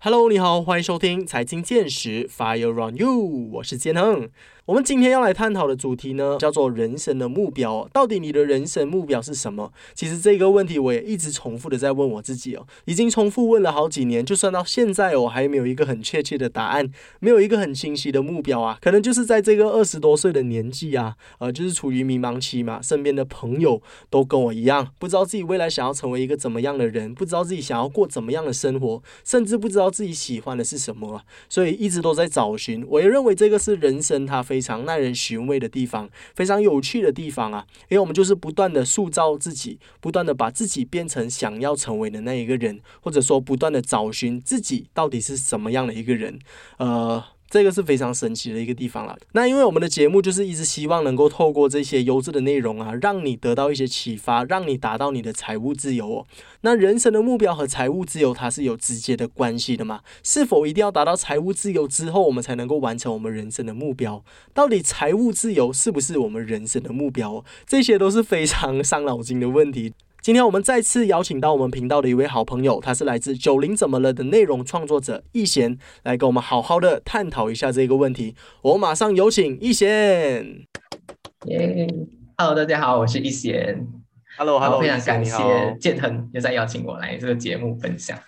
Hello，你好，欢迎收听财经见识，Fire on you，我是杰能。我们今天要来探讨的主题呢，叫做人生的目标。到底你的人生目标是什么？其实这个问题我也一直重复的在问我自己哦，已经重复问了好几年，就算到现在我还没有一个很确切的答案，没有一个很清晰的目标啊。可能就是在这个二十多岁的年纪啊，呃，就是处于迷茫期嘛。身边的朋友都跟我一样，不知道自己未来想要成为一个怎么样的人，不知道自己想要过怎么样的生活，甚至不知道自己喜欢的是什么，所以一直都在找寻。我也认为这个是人生它非。非常耐人寻味的地方，非常有趣的地方啊！因为我们就是不断的塑造自己，不断的把自己变成想要成为的那一个人，或者说不断的找寻自己到底是什么样的一个人，呃。这个是非常神奇的一个地方了。那因为我们的节目就是一直希望能够透过这些优质的内容啊，让你得到一些启发，让你达到你的财务自由哦。那人生的目标和财务自由它是有直接的关系的嘛？是否一定要达到财务自由之后，我们才能够完成我们人生的目标？到底财务自由是不是我们人生的目标？这些都是非常伤脑筋的问题。今天我们再次邀请到我们频道的一位好朋友，他是来自《九零怎么了》的内容创作者易贤，来跟我们好好的探讨一下这个问题。我马上有请易贤。耶，Hello，大家好，我是易贤。Hello，Hello，非常感谢建恒又在邀请我来这个节目分享。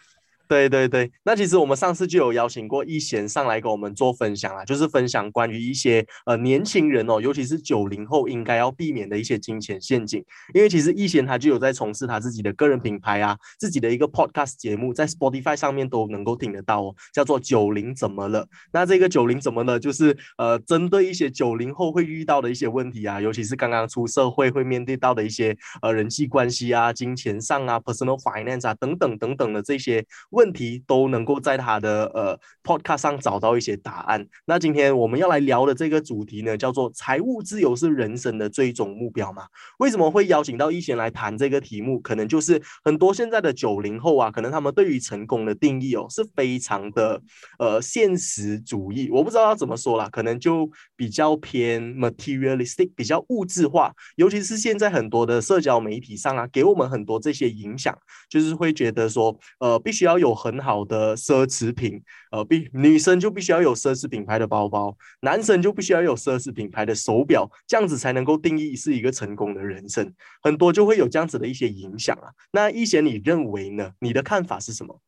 对对对，那其实我们上次就有邀请过一贤上来跟我们做分享啦，就是分享关于一些呃年轻人哦，尤其是九零后应该要避免的一些金钱陷阱。因为其实一贤他就有在从事他自己的个人品牌啊，自己的一个 podcast 节目，在 Spotify 上面都能够听得到哦，叫做九零怎么了？那这个九零怎么了？就是呃针对一些九零后会遇到的一些问题啊，尤其是刚刚出社会会面对到的一些呃人际关系啊、金钱上啊、personal finance 啊等等等等的这些问。问题都能够在他的呃 podcast 上找到一些答案。那今天我们要来聊的这个主题呢，叫做财务自由是人生的最终目标嘛？为什么会邀请到一贤来谈这个题目？可能就是很多现在的九零后啊，可能他们对于成功的定义哦，是非常的呃现实主义。我不知道要怎么说啦，可能就比较偏 materialistic，比较物质化。尤其是现在很多的社交媒体上啊，给我们很多这些影响，就是会觉得说，呃，必须要有。有很好的奢侈品，呃，必女生就必须要有奢侈品牌的包包，男生就必须要有奢侈品牌的手表，这样子才能够定义是一个成功的人生。很多就会有这样子的一些影响啊。那一贤，你认为呢？你的看法是什么？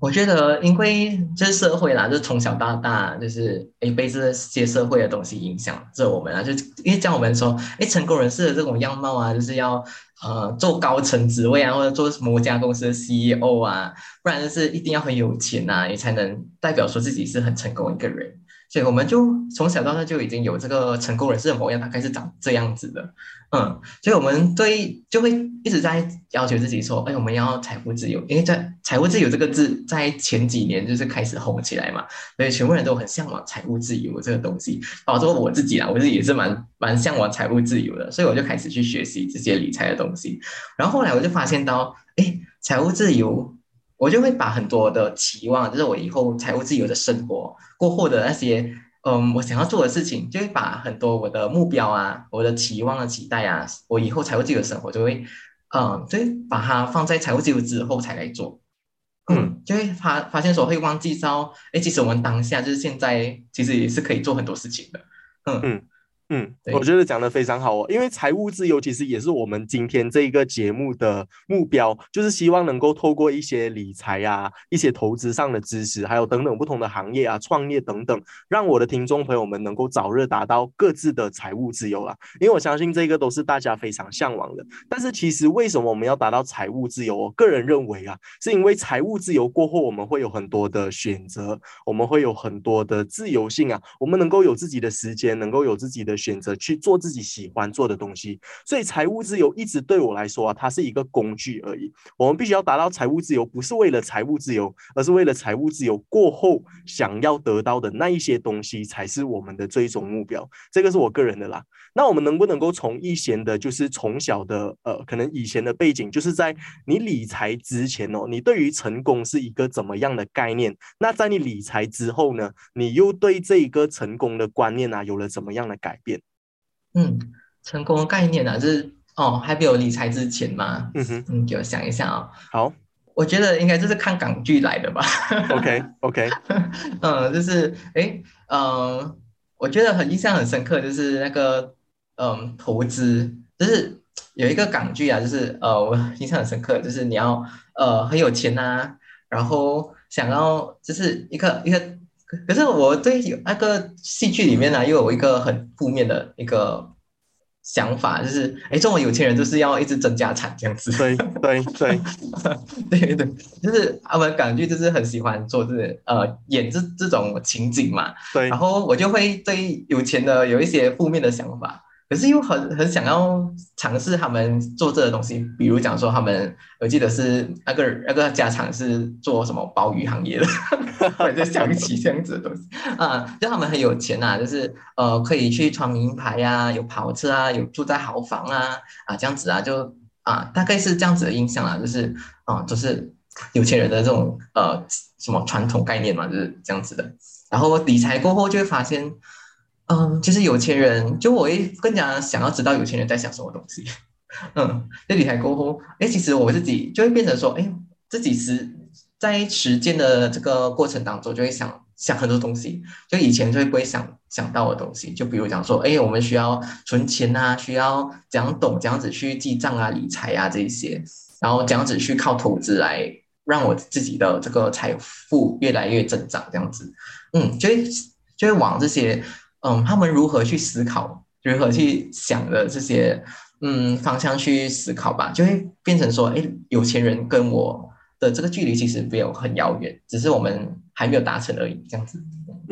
我觉得，因为这社会啦，就是从小到大，就是诶被这些社会的东西影响着我们啊，就因为教我们说，诶成功人士的这种样貌啊，就是要呃做高层职位啊，或者做某家公司的 CEO 啊，不然就是一定要很有钱呐，你才能代表说自己是很成功一个人。所以我们就从小到大就已经有这个成功人士的模样，大概是长这样子的，嗯，所以我们对就会一直在要求自己说，哎，我们要财富自由，因为在财务自由这个字在前几年就是开始红起来嘛，所以全部人都很向往财务自由这个东西，包括我自己啊，我自己也是蛮蛮向往财务自由的，所以我就开始去学习这些理财的东西，然后后来我就发现到，哎，财务自由。我就会把很多的期望，就是我以后财务自由的生活过后的那些，嗯，我想要做的事情，就会把很多我的目标啊，我的期望的期待啊，我以后财务自由的生活就会，嗯，就会把它放在财务自由之后才来做，嗯，就会发发现说会忘记到，哎，其实我们当下就是现在，其实也是可以做很多事情的，嗯嗯。嗯，我觉得讲的非常好哦，因为财务自由其实也是我们今天这一个节目的目标，就是希望能够透过一些理财啊、一些投资上的知识，还有等等不同的行业啊、创业等等，让我的听众朋友们能够早日达到各自的财务自由啦。因为我相信这个都是大家非常向往的。但是其实为什么我们要达到财务自由？我个人认为啊，是因为财务自由过后，我们会有很多的选择，我们会有很多的自由性啊，我们能够有自己的时间，能够有自己的。选择去做自己喜欢做的东西，所以财务自由一直对我来说啊，它是一个工具而已。我们必须要达到财务自由，不是为了财务自由，而是为了财务自由过后想要得到的那一些东西，才是我们的最终目标。这个是我个人的啦。那我们能不能够从一贤的，就是从小的呃，可能以前的背景，就是在你理财之前哦，你对于成功是一个怎么样的概念？那在你理财之后呢，你又对这一个成功的观念啊，有了怎么样的改变？嗯，成功的概念呢，就是哦，还没有理财之前嘛。嗯哼，嗯，给我想一下啊。好，我觉得应该就是看港剧来的吧。OK OK，嗯，就是诶，嗯，我觉得很印象很深刻，就是那个嗯投资，就是有一个港剧啊，就是呃我印象很深刻，就是你要呃很有钱呐、然后想要就是一个一个，可是我对有那个戏剧里面呢、又有一个很负面的一个想法，就是哎，这种有钱人就是要一直增加产这样子。对对对，对 对，就是他们港剧就是很喜欢做这呃演这这种情景嘛，对。然后我就会对有钱的有一些负面的想法，可是又很很想要尝试他们做这个东西，比如讲说他们，我记得是那个那个家产是做什么鲍鱼行业的，我就想起这样子的东西 啊，就他们很有钱啊，就是呃可以去穿名牌呀、有跑车啊，有住在豪房啊啊这样子啊，就啊大概是这样子的印象啊，就是啊就是有钱人的这种呃什么传统概念嘛，就是这样子的。然后理财过后就会发现，嗯，其实有钱人，就我会更加想要知道有钱人在想什么东西。嗯，那理财过后，哎，其实我自己就会变成说，哎，自己实在实践的这个过程当中，就会想想很多东西，就以前就会不会想想到的东西，就比如讲说，哎，我们需要存钱啊，需要怎样懂，怎样子去记账啊、理财啊这一些，然后怎样子去靠投资来让我自己的这个财富越来越增长，这样子。嗯，就会就会往这些，嗯，他们如何去思考，如何去想的这些，嗯，方向去思考吧，就会变成说，哎，有钱人跟我的这个距离其实没有很遥远，只是我们还没有达成而已，这样子。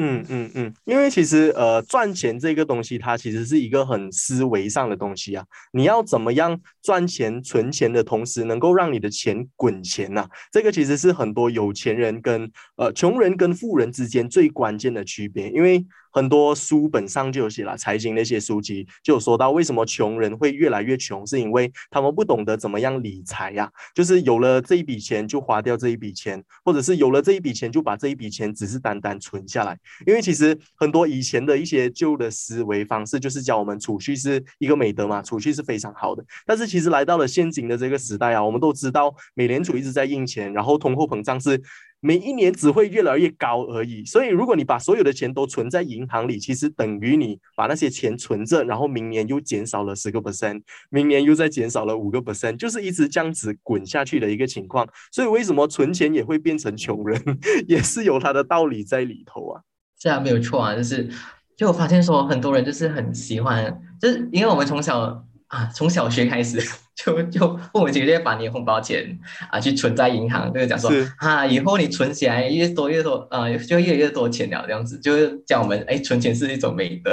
嗯嗯嗯，因为其实呃，赚钱这个东西，它其实是一个很思维上的东西啊。你要怎么样赚钱、存钱的同时，能够让你的钱滚钱呐、这个其实是很多有钱人跟呃穷人跟富人之间最关键的区别。因为很多书本上就有写了，财经那些书籍就有说到，为什么穷人会越来越穷，是因为他们不懂得怎么样理财呀、就是有了这一笔钱就花掉这一笔钱，或者是有了这一笔钱就把这一笔钱只是单单存下来。因为其实很多以前的一些旧的思维方式，就是教我们储蓄是一个美德嘛，储蓄是非常好的。但是其实来到了现今的这个时代啊，我们都知道美联储一直在印钱，然后通货膨胀是每一年只会越来越高而已。所以如果你把所有的钱都存在银行里，其实等于你把那些钱存着，然后明年又减少了十个 percent，明年又再减少了五个 percent，就是一直这样子滚下去的一个情况。所以为什么存钱也会变成穷人，也是有它的道理在里头啊。是啊，没有错啊，就是就我发现说很多人就是很喜欢，就是因为我们从小啊从小学开始就就父母亲就会把你的红包钱啊去存在银行，就是讲说啊以后你存起来越多越多啊就越来越多钱了这样子，就是教我们哎存钱是一种美德，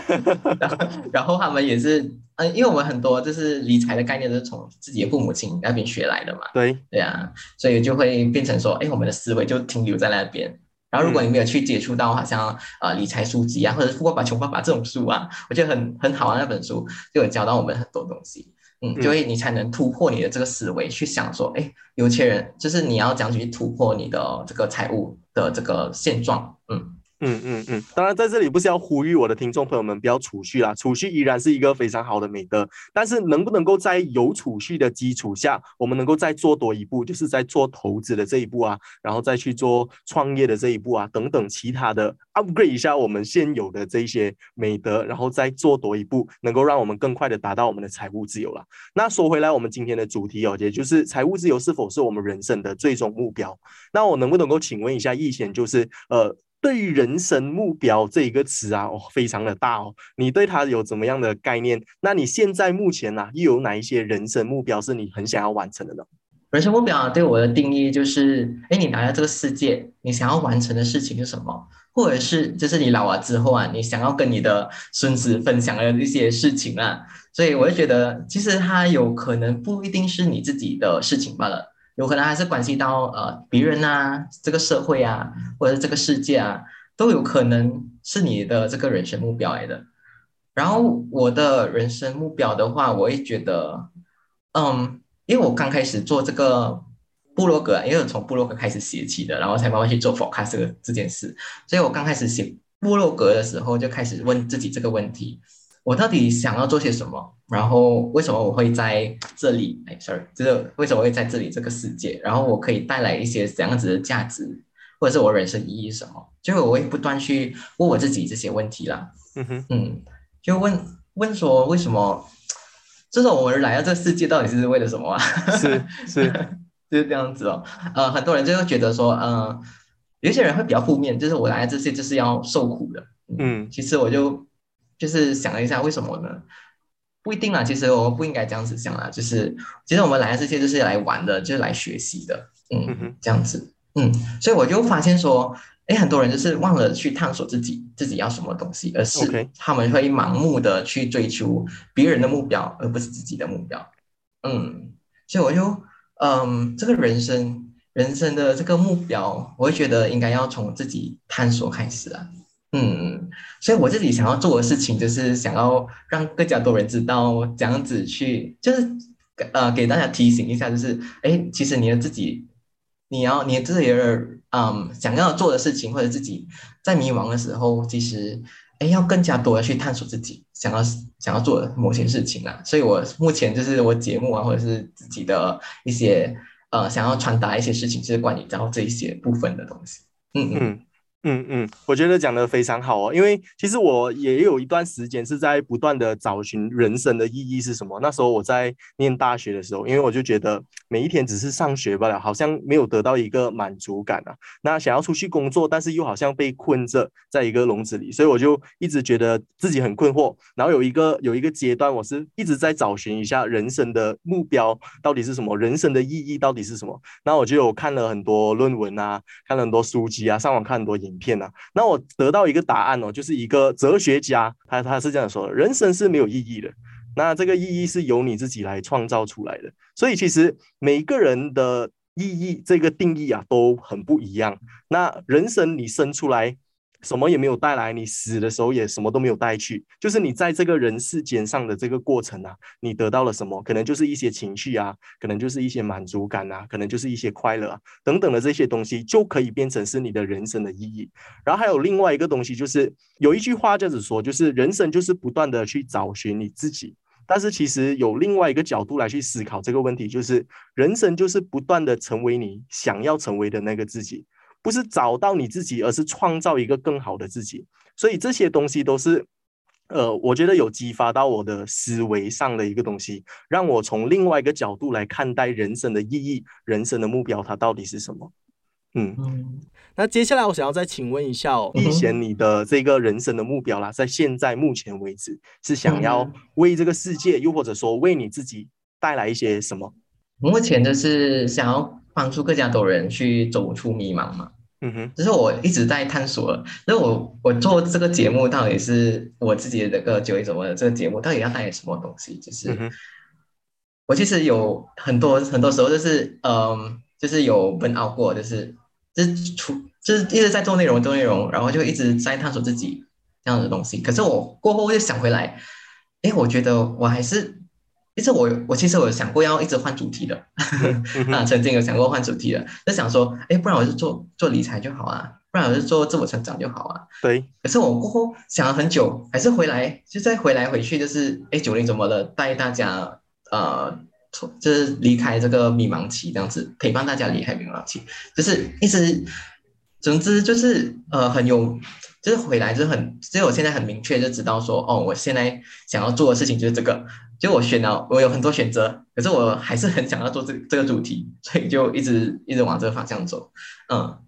然后然后他们也是嗯、呃因为我们很多就是理财的概念都是从自己的父母亲那边学来的嘛，对，对啊，所以就会变成说，哎，我们的思维就停留在那边。然后，如果你没有去接触到好像呃理财书籍啊，或者是《富爸爸穷爸爸》这种书啊，我觉得很很好啊，那本书就有教到我们很多东西。嗯，嗯就会你才能突破你的这个思维，去想说，哎，有钱人就是你要怎样去突破你的这个财务的这个现状。嗯，嗯嗯嗯，当然在这里不是要呼吁我的听众朋友们不要储蓄啦，储蓄依然是一个非常好的美德，但是能不能够在有储蓄的基础下，我们能够再做多一步，就是在做投资的这一步啊，然后再去做创业的这一步啊，等等其他的 upgrade 一下我们现有的这一些美德，然后再做多一步，能够让我们更快的达到我们的财务自由了。那说回来，我们今天的主题哦，也就是财务自由是否是我们人生的最终目标？那我能不能够请问一下易贤，就是呃。对于人生目标这一个词啊，哦，非常的大哦。你对它有怎么样的概念？那你现在目前呢、又有哪一些人生目标是你很想要完成的呢？人生目标对我的定义就是，哎，你来到这个世界，你想要完成的事情是什么？或者是就是你老了之后啊，你想要跟你的孙子分享的一些事情啊。所以我就觉得，其实它有可能不一定是你自己的事情罢了，有可能还是关系到呃别人啊、这个社会啊，或者这个世界啊，都有可能是你的这个人生目标来的。然后我的人生目标的话，我也觉得，嗯，因为我刚开始做这个布洛格啊，因为从布洛格开始写起的，然后才慢慢去做 forecast 这个这件事，所以我刚开始写布洛格的时候就开始问自己这个问题：我到底想要做些什么？然后为什么我会在这里？哎，sorry，就是为什么会在这里这个世界？然后我可以带来一些怎样子的价值，或者是我人生意义什么？就我会不断去问我自己这些问题啦。嗯哼，嗯，就问问说为什么？就是我们来到这个世界到底是为了什么啊？是是，就是这样子哦。呃，很多人就会觉得说，嗯，有些人会比较负面，就是我来这些就是要受苦的。嗯，其实我就就是想了一下，为什么呢？不一定啦，其实我们不应该这样子想啊。就是其实我们来这些就是来玩的，就是来学习的。嗯，这样子。嗯，所以我就发现说。哎，很多人就是忘了去探索自己自己要什么东西，而是他们会盲目的去追求别人的目标，而不是自己的目标。嗯，所以我就，嗯，这个人生人生的这个目标，我会觉得应该要从自己探索开始啊。嗯，所以我自己想要做的事情，就是想要让更加多人知道，这样子去，就是呃，给大家提醒一下，就是，哎，其实你的自己。你要你自己的嗯想要做的事情，或者自己在迷茫的时候，其实哎要更加多的去探索自己想要想要做的某些事情啊。所以我目前就是我节目啊，或者是自己的一些呃想要传达一些事情，就是关于到这一些部分的东西。嗯嗯。嗯嗯，我觉得讲的非常好哦，因为其实我也有一段时间是在不断的找寻人生的意义是什么。那时候我在念大学的时候，因为我就觉得每一天只是上学罢了，好像没有得到一个满足感啊。那想要出去工作，但是又好像被困着在一个笼子里，所以我就一直觉得自己很困惑。然后有一个有一个阶段，我是一直在找寻一下人生的目标到底是什么，人生的意义到底是什么。那我就有看了很多论文啊，看了很多书籍啊，上网看很多影。影片呢？那我得到一个答案哦，就是一个哲学家，他他是这样说的：人生是没有意义的，那这个意义是由你自己来创造出来的。所以其实每个人的意义这个定义啊都很不一样。那人生你生出来。什么也没有带来，你死的时候也什么都没有带去。就是你在这个人世间上的这个过程啊，你得到了什么？可能就是一些情绪啊，可能就是一些满足感啊，可能就是一些快乐啊等等的这些东西，就可以变成是你的人生的意义。然后还有另外一个东西，就是有一句话这样子说，就是人生就是不断的去找寻你自己。但是其实有另外一个角度来去思考这个问题，就是人生就是不断的成为你想要成为的那个自己。不是找到你自己，而是创造一个更好的自己。所以这些东西都是，呃，我觉得有激发到我的思维上的一个东西，让我从另外一个角度来看待人生的意义、人生的目标，它到底是什么？嗯，那接下来我想要再请问一下哦，易贤，你的这个人生的目标啦，在现在目前为止是想要为这个世界，又或者说为你自己带来一些什么？目前就是想要。帮助更加多人去走出迷茫嘛，嗯哼，就是我一直在探索。那我我做这个节目到底是我自己的这个九一什么的这个节目到底要带来什么东西？就是我其实有很多很多时候就是嗯，就是有奔熬过，就是就是出就是一直在做内容做内容，然后就一直在探索自己这样的东西。可是我过后又想回来，哎，我觉得我还是。其实我我其实我有想过要一直换主题的，啊，曾经有想过换主题的，就想说，哎，不然我就做做理财就好啊，不然我就做自我成长就好啊。对。可是我过后想了很久，还是回来，就再回来回去，就是，哎，九零怎么了？带大家，呃，就是离开这个迷茫期，这样子陪伴大家离开迷茫期，就是一直，总之就是，呃，很有。就是回来就很，所以我现在很明确就知道说，哦，我现在想要做的事情就是这个。就我选了，我有很多选择，可是我还是很想要做这这个主题，所以就一直一直往这个方向走。嗯，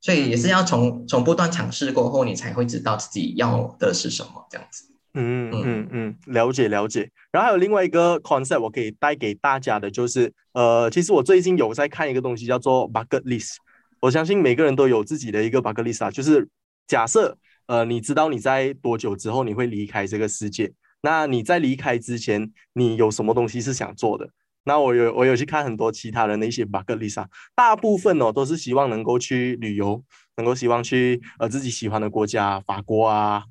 所以也是要从从不断尝试过后，你才会知道自己要的是什么这样子。嗯嗯嗯，了解了解。然后还有另外一个 concept，我可以带给大家的就是，呃，其实我最近有在看一个东西叫做 bucket list。我相信每个人都有自己的一个 bucket list 啊，就是。假设呃，你知道你在多久之后你会离开这个世界？那你在离开之前，你有什么东西是想做的？那我有我有去看很多其他人的一些 bucket list，大部分哦都是希望能够去旅游，能够希望去呃自己喜欢的国家，法国啊，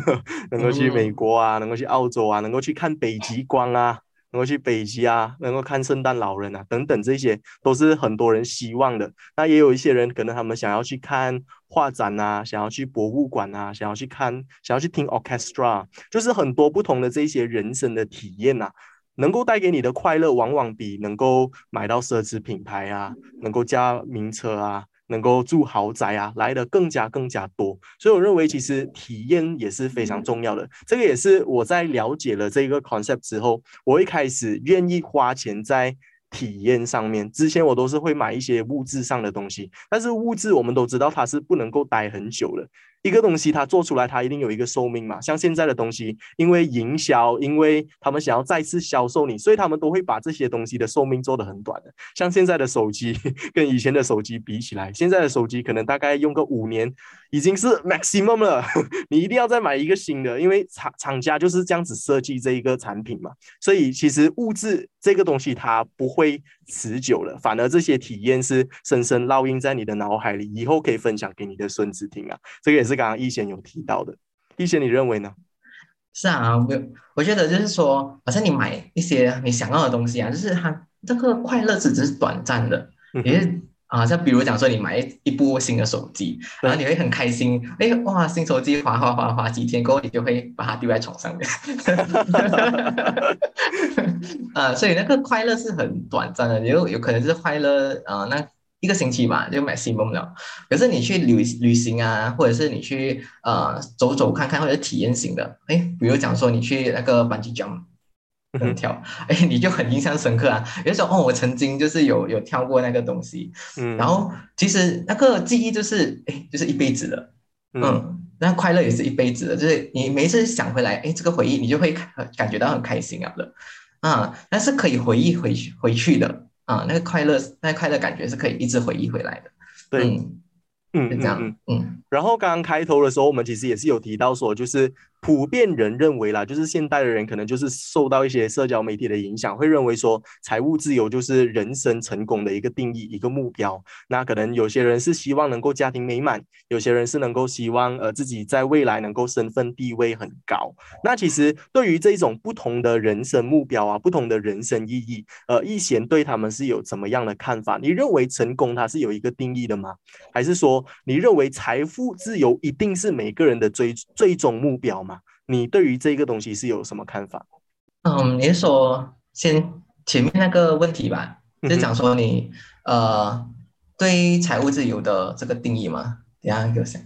能够去美国啊，能够去澳洲啊，能够去看北极光啊。能够去北极啊，能够看圣诞老人啊，等等，这些都是很多人希望的。那也有一些人可能他们想要去看画展啊，想要去博物馆啊，想要去看，想要去听 orchestra，就是很多不同的这些人生的体验呐。能够带给你的快乐，往往比能够买到奢侈品牌啊，能够加名车啊。能够住豪宅啊，来的更加更加多，所以我认为其实体验也是非常重要的。这个也是我在了解了这个 concept 之后，我一开始愿意花钱在体验上面。之前我都是会买一些物质上的东西，但是物质我们都知道它是不能够待很久的。一个东西它做出来，它一定有一个寿命嘛。像现在的东西，因为营销，因为他们想要再次销售你，所以他们都会把这些东西的寿命做得很短的。像现在的手机 跟以前的手机比起来，现在的手机可能大概用个五年，已经是 maximum 了。你一定要再买一个新的，因为厂厂家就是这样子设计这一个产品嘛。所以其实物质这个东西它不会持久了，反而这些体验是深深烙印在你的脑海里，以后可以分享给你的孙子听啊。这个也是。刚刚易贤有提到的，一贤，你认为呢？是啊，我我觉得就是说，好像你买一些你想要的东西啊，就是它这个快乐只是短暂的，也是啊，像比如讲说你买一部新的手机，然后你会很开心，哎哇，新手机滑滑滑滑几天过后，你就会把它丢在床上面 啊，所以那个快乐是很短暂的，有有可能是快乐啊那。一个星期吧，就买新梦了。可是你去旅旅行啊，或者是你去呃走走看看，或者体验型的，哎，比如讲说你去那个班级讲跳，哎，你就很印象深刻啊。有时候哦，我曾经就是有有跳过那个东西，嗯，然后其实那个记忆就是哎，就是一辈子的，嗯，那快乐也是一辈子的，就是你每一次想回来，哎，这个回忆你就会感觉到很开心啊的，啊，但是可以回忆回去回去的。啊，那个快乐，那个快乐感觉是可以一直回忆回来的。对，嗯，这样，嗯。然后刚刚开头的时候，我们其实也是有提到说，就是。普遍人认为啦，就是现代的人可能就是受到一些社交媒体的影响，会认为说财务自由就是人生成功的一个定义、一个目标。那可能有些人是希望能够家庭美满，有些人是能够希望呃自己在未来能够身份地位很高。那其实对于这种不同的人生目标啊，不同的人生意义，呃，易贤对他们是有怎么样的看法？你认为成功它是有一个定义的吗？还是说你认为财富自由一定是每个人的最最终目标吗？你对于这个东西是有什么看法？嗯，你说先前面那个问题吧，就讲说你呃对财务自由的这个定义嘛，等下给我想。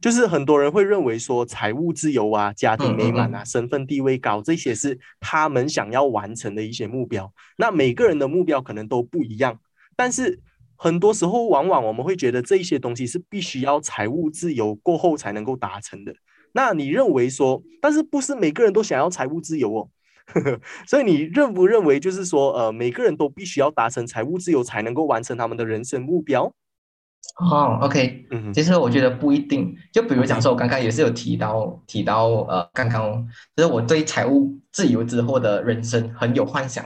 就是很多人会认为说财务自由啊、家庭美满啊、身份地位高这些是他们想要完成的一些目标。那每个人的目标可能都不一样，但是很多时候往往我们会觉得这些东西是必须要财务自由过后才能够达成的。那你认为说，但是不是每个人都想要财务自由哦？所以你认不认为就是说，呃，每个人都必须要达成财务自由才能够完成他们的人生目标？哦，OK，嗯，其实我觉得不一定。就比如讲说，我刚刚也是有提到提到，呃，刚刚就是我对财务自由之后的人生很有幻想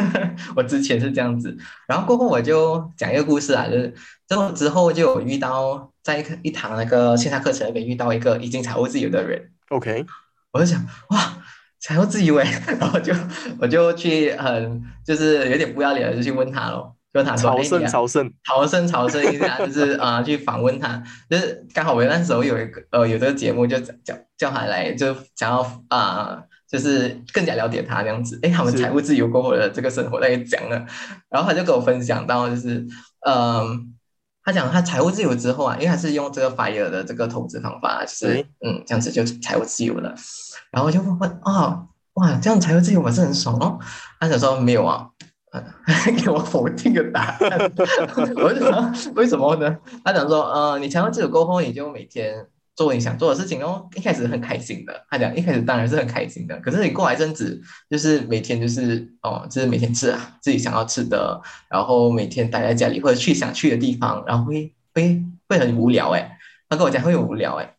我之前是这样子，然后过后我就讲一个故事啊，就是之后之后就有遇到在一一堂那个线下课程里面遇到一个已经财务自由的人。OK，我就想哇，财务自由哎，然后就我就去很就是有点不要脸的就去问他咯。跟他说，朝圣朝圣朝圣朝圣一下，就是啊，去访问他，就是刚好我那时候有一个呃有这个节目，就叫叫他来，就想要啊，就是更加了解他这样子。哎，他们财务自由过后的这个生活，他也讲了，然后他就跟我分享到，就是嗯，他讲他财务自由之后啊，因为他是用这个 Fire 的这个投资方法，就是嗯这样子就财务自由了。然后就问问啊，哇，这样财务自由我是很爽哦。他想说没有啊。给我否定的答案，我就说为什么呢？他讲说，呃，你强调自由过后，你就每天做你想做的事情哦。一开始很开心的，他讲一开始当然是很开心的，可是你过来一阵子，就是每天就是哦，就是每天吃啊自己想要吃的，然后每天待在家里或者去想去的地方，然后会会会很无聊哎。他跟我讲会很无聊哎。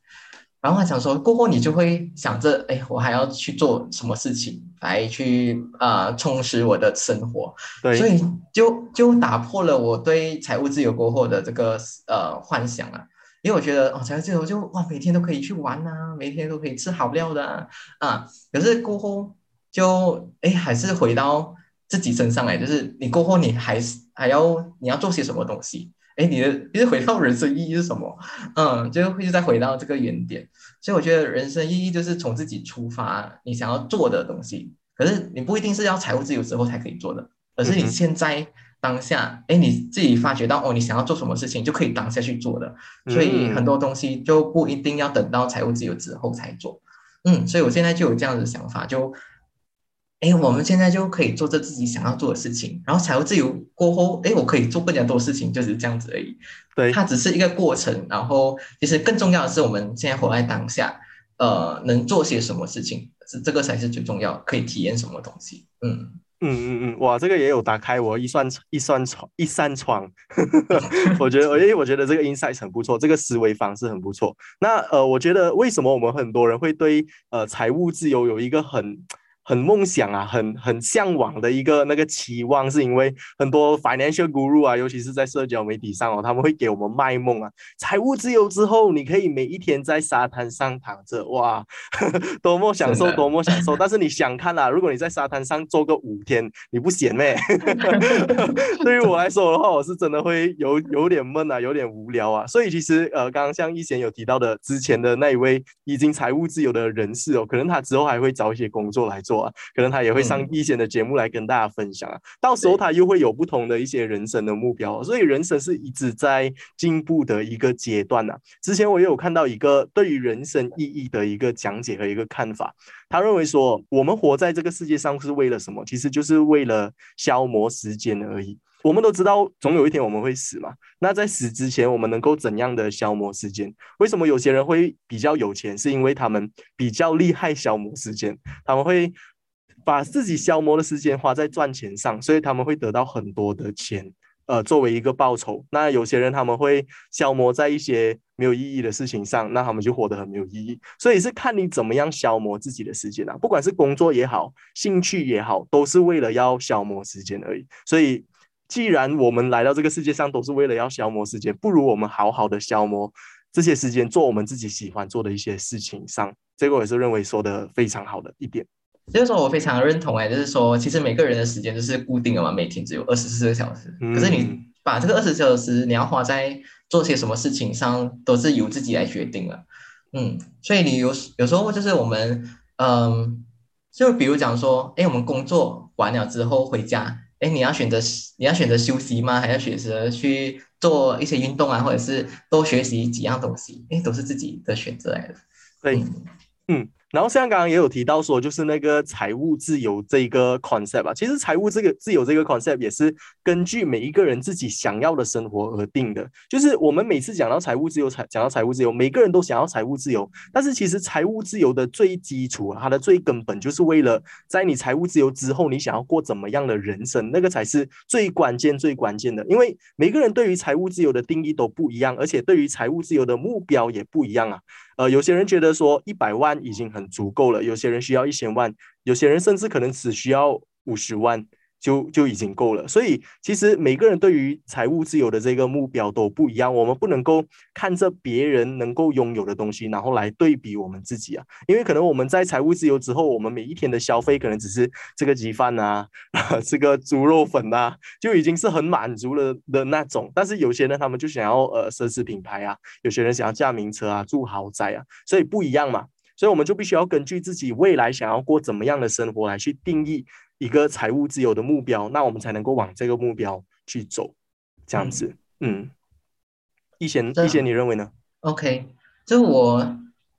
然后他想说，过后你就会想着，哎，我还要去做什么事情来去啊充实我的生活，对，所以就就打破了我对财务自由过后的这个呃幻想啊，因为我觉得哦，财务自由就哇，每天都可以去玩啊，每天都可以吃好料的啊，可是过后就哎还是回到自己身上来，就是你过后你还是还要你要做些什么东西？哎，你的就是回到人生意义是什么？嗯，就会再回到这个原点。所以我觉得人生意义就是从自己出发，你想要做的东西。可是你不一定是要财务自由之后才可以做的，而是你现在当下，哎，你自己发觉到哦，你想要做什么事情就可以当下去做的。所以很多东西就不一定要等到财务自由之后才做。嗯，所以我现在就有这样的想法，就。哎，我们现在就可以做着自己想要做的事情，然后财务自由过后，哎，我可以做更加多事情，就是这样子而已。对，它只是一个过程，然后其实更重要的是我们现在活在当下，呃，能做些什么事情，是这个才是最重要，可以体验什么东西。嗯嗯嗯嗯，哇，这个也有打开我一扇一扇窗一扇窗，我觉得，哎，我觉得这个 insight 很不错，这个思维方式很不错。那呃，我觉得为什么我们很多人会对呃财务自由有一个很很梦想啊，很很向往的一个那个期望，是因为很多 financial guru 啊，尤其是在社交媒体上哦，他们会给我们卖梦啊。财务自由之后，你可以每一天在沙滩上躺着，哇，多么享受，多么享受。但是你想看啊，如果你在沙滩上坐个五天，你不嫌咩？对于我来说的话，我是真的会有有点闷啊，有点无聊啊。所以其实呃，刚刚像一贤有提到的，之前的那一位已经财务自由的人士哦，可能他之后还会找一些工作来做。可能他也会上一些的节目来跟大家分享啊，到时候他又会有不同的一些人生的目标，所以人生是一直在进步的一个阶段呐。之前我也有看到一个对于人生意义的一个讲解和一个看法，他认为说我们活在这个世界上是为了什么？其实就是为了消磨时间而已。我们都知道，总有一天我们会死嘛。那在死之前，我们能够怎样的消磨时间？为什么有些人会比较有钱？是因为他们比较厉害消磨时间，他们会把自己消磨的时间花在赚钱上，所以他们会得到很多的钱，呃，作为一个报酬。那有些人他们会消磨在一些没有意义的事情上，那他们就活得很没有意义。所以是看你怎么样消磨自己的时间啊，不管是工作也好，兴趣也好，都是为了要消磨时间而已。所以。既然我们来到这个世界上都是为了要消磨时间，不如我们好好的消磨这些时间，做我们自己喜欢做的一些事情上。这个我也是认为说的非常好的一点。就是说我非常认同哎，就是说其实每个人的时间都是固定的嘛，每天只有二十四个小时。可是你把这个二十四小时你要花在做些什么事情上，都是由自己来决定了。嗯，所以你有有时候就是我们嗯，就比如讲说，哎，我们工作完了之后回家。哎，你要选择你要选择休息吗？还要选择去做一些运动啊，或者是多学习几样东西？哎，都是自己的选择来的。对，嗯。然后像刚刚也有提到说，就是那个财务自由这一个 concept 啊，其实财务这个自由这个 concept 也是根据每一个人自己想要的生活而定的。就是我们每次讲到财务自由，财讲到财务自由，每个人都想要财务自由，但是其实财务自由的最基础，它的最根本，就是为了在你财务自由之后，你想要过怎么样的人生，那个才是最关键、最关键的。因为每个人对于财务自由的定义都不一样，而且对于财务自由的目标也不一样啊。呃，有些人觉得说一百万已经很足够了，有些人需要一千万，有些人甚至可能只需要五十万。就就已经够了，所以其实每个人对于财务自由的这个目标都不一样。我们不能够看着别人能够拥有的东西，然后来对比我们自己啊。因为可能我们在财务自由之后，我们每一天的消费可能只是这个鸡饭呐，这个猪肉粉呐，就已经是很满足了的那种。但是有些人他们就想要呃奢侈品牌啊，有些人想要驾名车啊，住豪宅啊，所以不一样嘛。所以我们就必须要根据自己未来想要过怎么样的生活来去定义。一个财务自由的目标，那我们才能够往这个目标去走，这样子。嗯，一贤，一贤，你认为呢？OK，就我，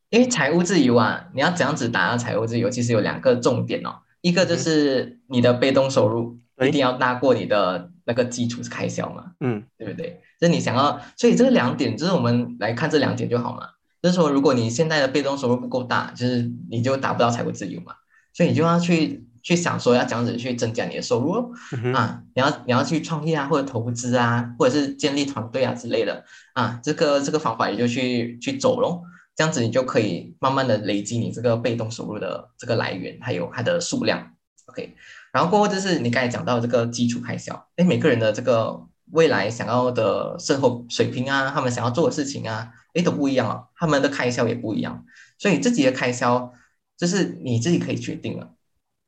因为财务自由啊，你要怎样子达到财务自由？其实有两个重点哦，一个就是你的被动收入一定要大过你的那个基础开销嘛，嗯，对不对？就是你想要，所以这两点就是我们来看这两点就好嘛。就是说，如果你现在的被动收入不够大，就是你就达不到财务自由嘛，所以你就要去。去想说要这样子去增加你的收入哦，啊，你要你要去创业啊，或者投资啊，或者是建立团队啊之类的。啊，这个这个方法也就去去走咯，这样子你就可以慢慢的累积你这个被动收入的这个来源，还有它的数量，OK，然后过后就是你刚才讲到这个基础开销，哎，每个人的这个未来想要的生活水平啊，他们想要做的事情啊，哎都不一样哦，他们的开销也不一样，所以自己的开销就是你自己可以决定了。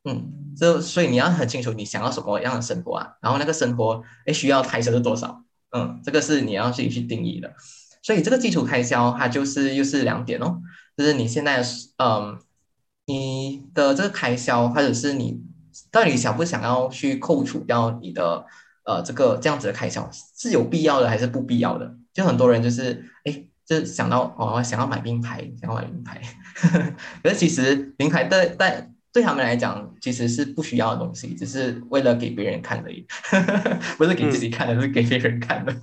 嗯，就所以你要很清楚你想要什么样的生活啊，然后那个生活哎需要开销是多少，嗯，这个是你要自己去定义的。所以这个基础开销它就是又是两点哦，就是你现在嗯你的这个开销，或者是你到底想不想要去扣除掉你的呃这个这样子的开销是有必要的还是不必要的？就很多人就是哎。就想到哦，想要买名牌，想要买名牌，可是其实名牌对对对他们来讲，其实是不需要的东西，只是为了给别人看而已，不是给自己看的，是给别人看的。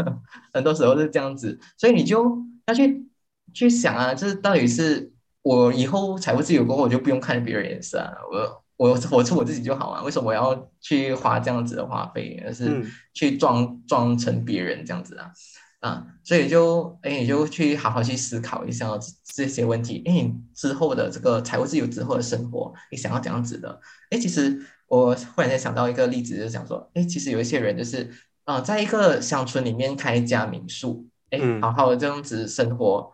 很多时候是这样子，所以你就要去去想啊，就是到底是我以后财务自由过后，我就不用看别人脸色啊，我我我做我自己就好啊，为什么我要去花这样子的花费，而是去装装成别人这样子啊？啊，所以就哎，你就去好好去思考一下这些问题。哎，之后的这个财务自由之后的生活，你想要怎样子的？哎，其实我忽然间想到一个例子，就是想说，哎，其实有一些人就是啊，在一个乡村里面开一家民宿，哎，好好的这样子生活，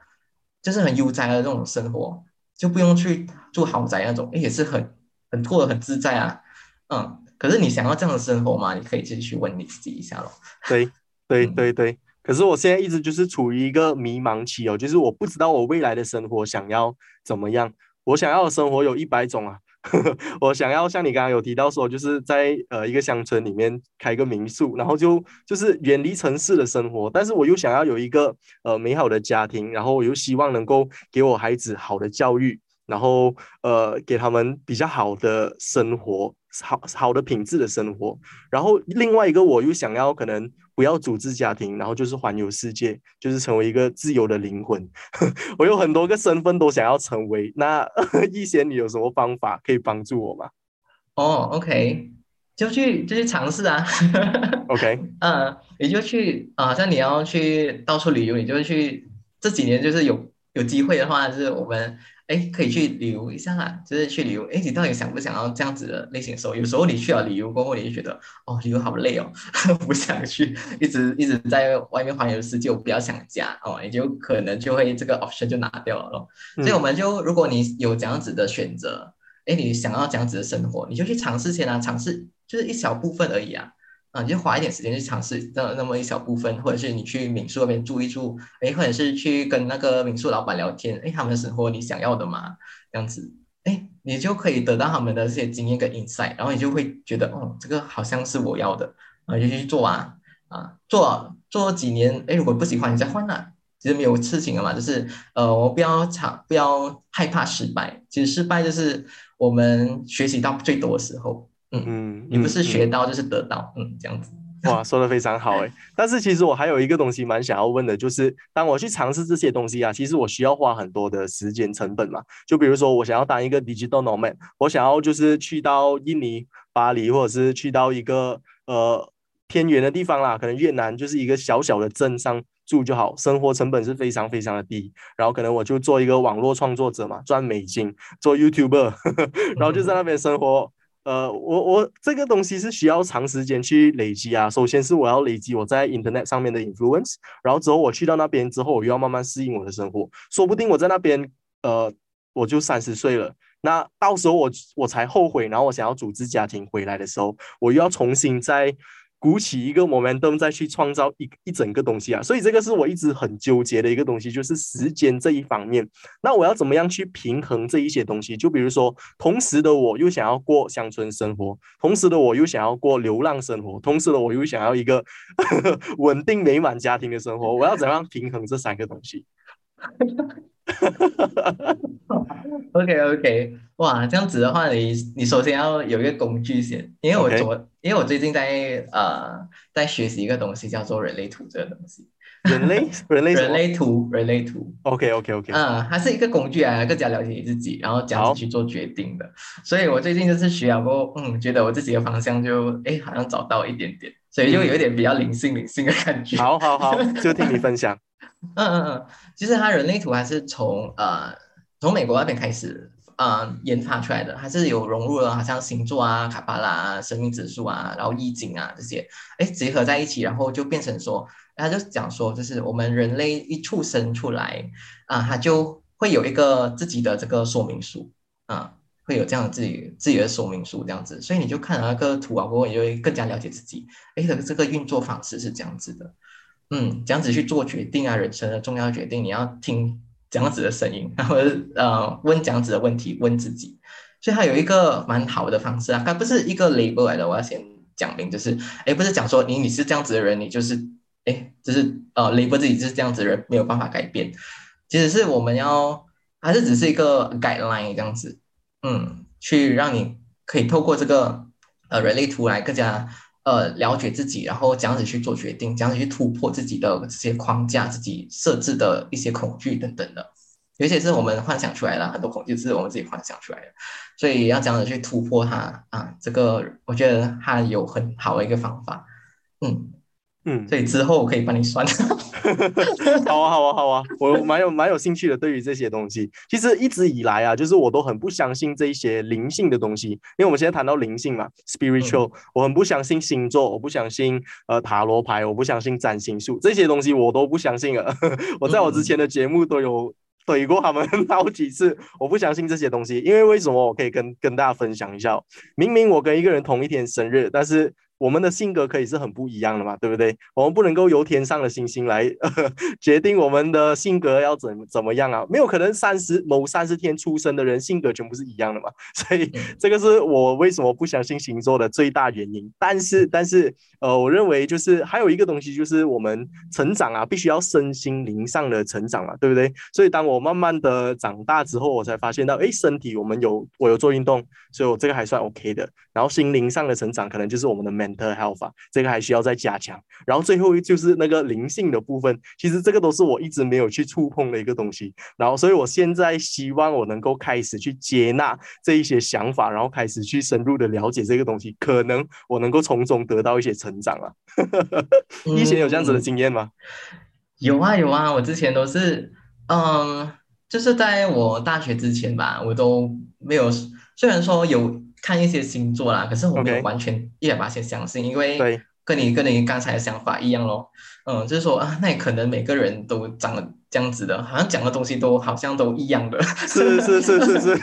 就是很悠哉的这种生活，就不用去住豪宅那种，哎，也是很很过得很自在啊。嗯，可是你想要这样的生活吗？你可以自己去问你自己一下咯。对，对，对，对。可是我现在一直就是处于一个迷茫期哦，就是我不知道我未来的生活想要怎么样。我想要的生活有一百种啊，我想要像你刚刚有提到说，就是在呃一个乡村里面开个民宿，然后就就是远离城市的生活。但是我又想要有一个呃美好的家庭，然后我又希望能够给我孩子好的教育，然后呃给他们比较好的生活。好好的品质的生活，然后另外一个我又想要可能不要组织家庭，然后就是环游世界，就是成为一个自由的灵魂。我有很多个身份都想要成为。那易贤，你有什么方法可以帮助我吗？哦，OK，就去就去尝试啊。OK，嗯，你就去啊，像你要去到处旅游，你就去这几年就是有有机会的话，就是我们。哎，可以去旅游一下啦，就是去旅游。哎，你到底想不想要这样子的类型？时候有时候你去了旅游过后，你就觉得哦，旅游好累哦，不想去，一直一直在外面环游世界，我比较想家哦，也就可能就会这个 option 就拿掉了咯。所以我们就，如果你有这样子的选择，哎，你想要这样子的生活，你就去尝试先啊，尝试就是一小部分而已啊。啊，你就花一点时间去尝试那那么一小部分，或者是你去民宿那边住一住，哎，或者是去跟那个民宿老板聊天，哎，他们的生活你想要的吗？这样子，哎，你就可以得到他们的这些经验跟 insight，然后你就会觉得，哦，这个好像是我要的，啊，就去做啊，啊，做做几年，哎，如果不喜欢你再换啊，其实没有事情了嘛，就是呃，我不要尝，不要害怕失败，其实失败就是我们学习到最多的时候。嗯嗯，你不是学到就是得到，嗯，这样子。哇，说的非常好哎。但是其实我还有一个东西蛮想要问的，就是当我去尝试这些东西啊，其实我需要花很多的时间成本嘛。就比如说我想要当一个 digital nomad，我想要就是去到印尼巴黎，或者是去到一个呃偏远的地方啦，可能越南就是一个小小的镇上住就好，生活成本是非常非常的低。然后可能我就做一个网络创作者嘛，赚美金，做 YouTuber，然后就在那边生活。呃，我我这个东西是需要长时间去累积啊。首先是我要累积我在 Internet 上面的 influence，然后之后我去到那边之后，我又要慢慢适应我的生活。说不定我在那边，呃，我就三十岁了，那到时候我我才后悔，然后我想要组织家庭回来的时候，我又要重新再。鼓起一个 momentum 再去创造一一整个东西啊，所以这个是我一直很纠结的一个东西，就是时间这一方面。那我要怎么样去平衡这一些东西？就比如说，同时的我又想要过乡村生活，同时的我又想要过流浪生活，同时的我又想要一个 稳定美满家庭的生活，我要怎样平衡这三个东西 OK OK，哇，这样子的话，你你首先要有一个工具先，因为我昨因为我最近在呃在学习一个东西，叫做人类图这个东西。人类人类人类图人类图。OK OK OK，嗯，它是一个工具啊，更加了解你自己，然后这样子去做决定的。所以我最近就是学过，嗯，觉得我自己的方向就哎好像找到一点点，所以就有一点比较灵性灵性的感觉。好好好，就听你分享。嗯嗯嗯，其实它人类图还是从呃从美国那边开始啊研发出来的，还是有融入了好像星座啊、卡巴拉啊、生命指数啊，然后易经啊这些，哎结合在一起，然后就变成说，他就讲说，就是我们人类一出生出来啊，他就会有一个自己的这个说明书啊，会有这样自己自己的说明书这样子，所以你就看了那个图啊，过后你就会更加了解自己，哎，这个这个运作方式是这样子的，嗯，这样子去做决定啊，人生的重要决定，你要听这样子的声音，然后呃问这样子的问题，问自己，所以它有一个蛮好的方式啊，它不是一个 label 来的，我要先讲明，就是哎，不是讲说你你是这样子的人，你就是哎，就是呃 label 自己就是这样子的人，没有办法改变，其实是我们要。还是只是一个 guideline 这样子，嗯，去让你可以透过这个呃人类图来更加呃了解自己，然后这样子去做决定，这样子去突破自己的这些框架、自己设置的一些恐惧等等的，有些是我们幻想出来的，很多恐惧是我们自己幻想出来的，所以要这样子去突破它啊，这个我觉得它有很好的一个方法，嗯。嗯，所以之后我可以帮你算。好啊，好啊，好啊，我蛮有蛮有兴趣的。对于这些东西，其实一直以来啊，就是我都很不相信这一些灵性的东西。因为我们现在谈到灵性嘛，spiritual，我很不相信星座，我不相信呃塔罗牌，我不相信占星术这些东西，我都不相信了。我在我之前的节目都有怼过他们好几次，我不相信这些东西。因为为什么？我可以跟跟大家分享一下，明明我跟一个人同一天生日，但是。我们的性格可以是很不一样的嘛，对不对？我们不能够由天上的星星来 决定我们的性格要怎怎么样啊？没有可能三十某三十天出生的人性格全部是一样的嘛？所以这个是我为什么不相信星座的最大原因。但是，但是，呃，我认为就是还有一个东西，就是我们成长啊，必须要身心灵上的成长嘛，对不对？所以当我慢慢的长大之后，我才发现到，哎，身体我们有我有做运动，所以我这个还算 OK 的。然后心灵上的成长，可能就是我们的 mental health，这个还需要再加强。然后最后就是那个灵性的部分，其实这个都是我一直没有去触碰的一个东西。然后，所以我现在希望我能够开始去接纳这一些想法，然后开始去深入的了解这个东西，可能我能够从中得到一些成长啊。以前有这样子的经验吗？有啊有啊，我之前都是，嗯，就是在我大学之前吧，我都没有，虽然说有。看一些星座啦，可是我没有完全一百八千相信，因为跟你跟你刚才的想法一样咯。嗯，就是说啊，那可能每个人都长得这样子的，好像讲的东西都好像都一样的，是是是是是，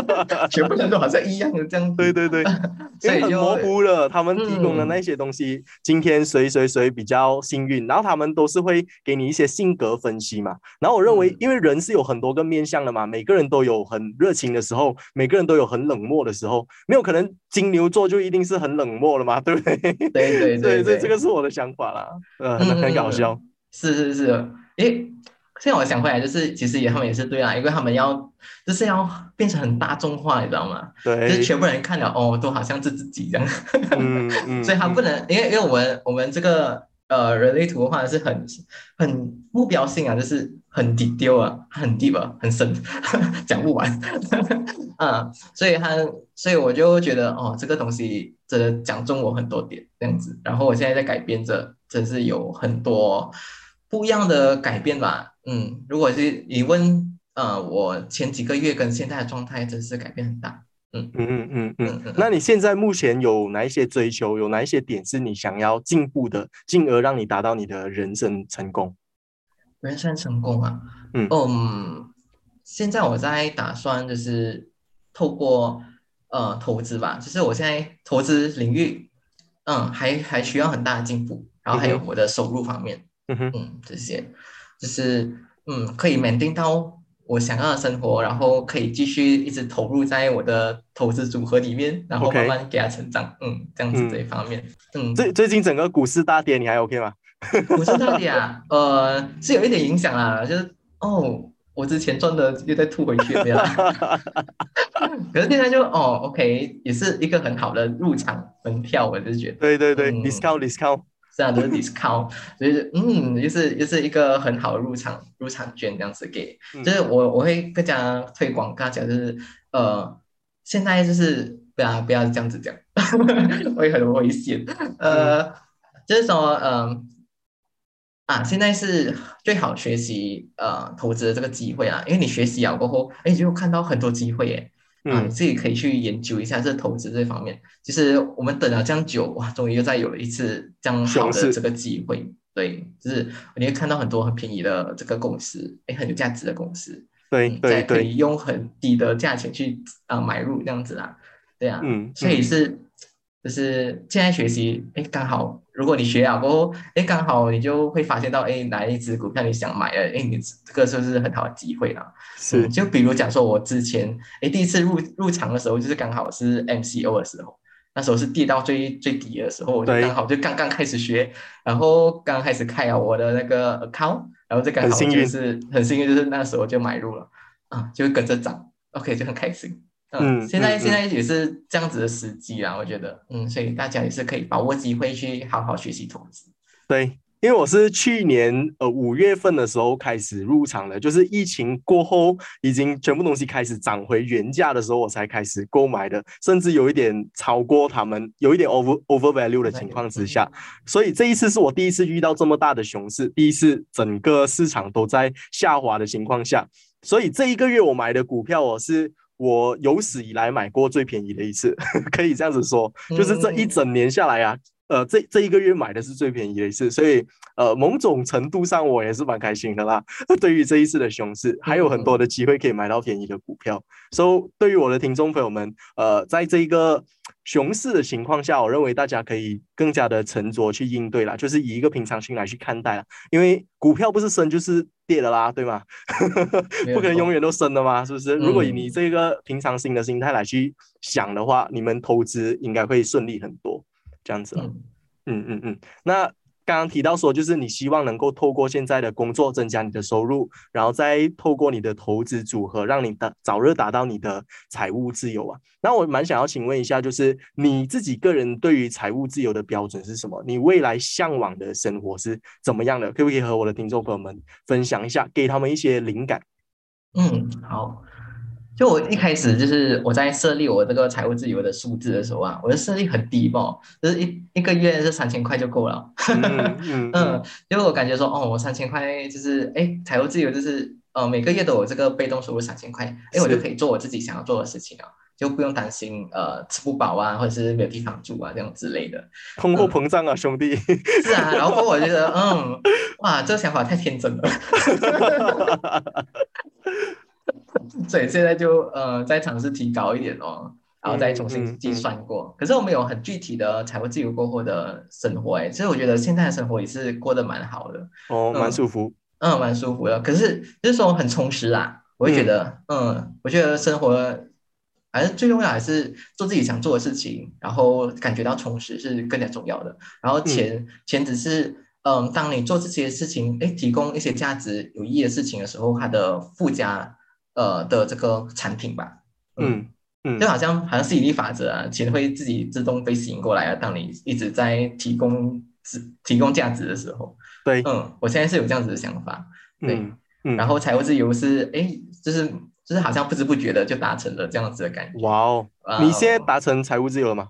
全部人都好像一样的这样。对对对，所以很模糊了。他们提供的那些东西，今天谁谁谁比较幸运，然后他们都是会给你一些性格分析嘛。然后我认为，因为人是有很多个面相的嘛，每个人都有很热情的时候，每个人都有很冷漠的时候，没有可能金牛座就一定是很冷漠了嘛，对不对？对对对对，这个是我的想法啦。嗯。很搞笑，是是是，诶，现在我想回来，就是其实也他们也是对啊，因为他们要就是要变成很大众化，你知道吗？对，就是全部人看了哦，都好像是自己这样，嗯嗯，所以他不能，因为因为我们我们这个呃人类图的话是很很目标性啊，就是很 detail 啊，很 deep 啊，很深，讲不完，啊，所以他所以我就觉得哦，这个东西真的讲中我很多点这样子，然后我现在在改编着。真是有很多不一样的改变吧，嗯，如果是你问，呃，我前几个月跟现在的状态，真是改变很大，嗯。嗯嗯嗯嗯。那你现在目前有哪一些追求，有哪一些点是你想要进步的，进而让你达到你的人生成功？人生成功啊，嗯。嗯，现在我在打算就是透过呃投资吧，就是我现在投资领域，嗯，还还需要很大的进步。然后还有我的收入方面，嗯哼，嗯，这些就是嗯，可以稳定到我想要的生活，然后可以继续一直投入在我的投资组合里面，然后慢慢给它成长，嗯，这样子这一方面，嗯，最最近整个股市大跌，你还 OK 吗？股市大跌啊，呃，是有一点影响啦，就是哦，我之前赚的又再吐回去了，可是现在就哦，OK，也是一个很好的入场门票，我就觉得，对对对，discount discount。这样的 discount，所以嗯，就是就是一个很好的入场入场券这样子给，就是我我会更加推广大家，就是呃，现在就是不要不要这样子讲，会很危险，呃，就是说嗯啊，现在是最好学习呃投资的这个机会啊，因为你学习了过后，哎，就看到很多机会耶。啊，你自己可以去研究一下这投资这方面。其实我们等了这样久，哇，终于又再有了一次这样好的这个机会。对，就是你会看到很多很便宜的这个公司，哎，很有价值的公司。对对才可对，以用很低的价钱去啊、买入这样子啊，对啊，嗯，所以嗯是就是现在学习，哎，刚好如果你学了过后，哎，刚好你就会发现到，哎，哪一只股票你想买了，哎，你这个是不是很好的机会啦？是嗯，就比如讲说，我之前哎第一次入入场的时候，就是刚好是 MCO 的时候，那时候是跌到最最低的时候，我就刚好就刚刚开始学，然后刚开始开了我的那个 account，然后就刚好很幸运就是很幸运，就是那时候就买入了，啊，就跟着涨，OK 就很开心。嗯现在嗯现在也是这样子的时机啦，我觉得，嗯，所以大家也是可以把握机会去好好学习投资。对，因为我是去年呃五月份的时候开始入场的，就是疫情过后，已经全部东西开始涨回原价的时候，我才开始购买的，甚至有一点超过他们，有一点 over over value 的情况之下，所以这一次是我第一次遇到这么大的熊市，第一次整个市场都在下滑的情况下，所以这一个月我买的股票我是。我有史以来买过最便宜的一次，可以这样子说，就是这一整年下来啊，呃，这这一个月买的是最便宜的一次，所以呃，某种程度上我也是蛮开心的啦。对于这一次的熊市，还有很多的机会可以买到便宜的股票。所以对于我的听众朋友们，呃，在这一个熊市的情况下，我认为大家可以更加的沉着去应对啦，就是以一个平常心来去看待啦。因为股票不是升就是跌的啦，对吗？不可能永远都升的嘛，是不是？如果以嗯你这个平常心的心态来去想的话，你们投资应该会顺利很多，这样子啊。嗯嗯嗯嗯，那刚刚提到说，就是你希望能够透过现在的工作增加你的收入，然后再透过你的投资组合，让你的早日达到你的财务自由啊。那我蛮想要请问一下，就是你自己个人对于财务自由的标准是什么？你未来向往的生活是怎么样的？可不可以和我的听众朋友们分享一下，给他们一些灵感？嗯，好。就我一开始就是我在设立我这个财务自由的数字的时候啊，我的设立很低嘛，就是一一个月是三千块就够了。嗯嗯 嗯，因为我感觉说，哦，我三千块就是，哎，财务自由就是，呃，每个月都有这个被动收入三千块，哎，我就可以做我自己想要做的事情啊，就不用担心呃吃不饱啊，或者是没有地方住啊这种之类的。通货膨胀啊，兄弟。是啊，然后我觉得，嗯，哇，这个想法太天真了。所以现在就呃再尝试提高一点哦，然后再重新计算过。可是我们有很具体的财务自由过后的生活，哎，所以我觉得现在的生活也是过得蛮好的，哦，蛮嗯舒服。嗯，蛮舒服的。可是就是说很充实啊，我会觉得，嗯我觉得生活反正最重要，还是做自己想做的事情，然后感觉到充实是更加重要的。然后钱、钱只是，嗯，当你做这些事情，哎，提供一些价值有意义的事情的时候，它的附加呃的这个产品吧，嗯嗯就好像好像吸引力法则啊，钱会自己自动被吸引过来啊。当你一直在提供提供价值的时候，对，嗯，我现在是有这样子的想法，对嗯嗯，然后财务自由是哎，就是就是好像不知不觉的就达成了这样子的感觉。哇哦，你现在哦达成财务自由了吗？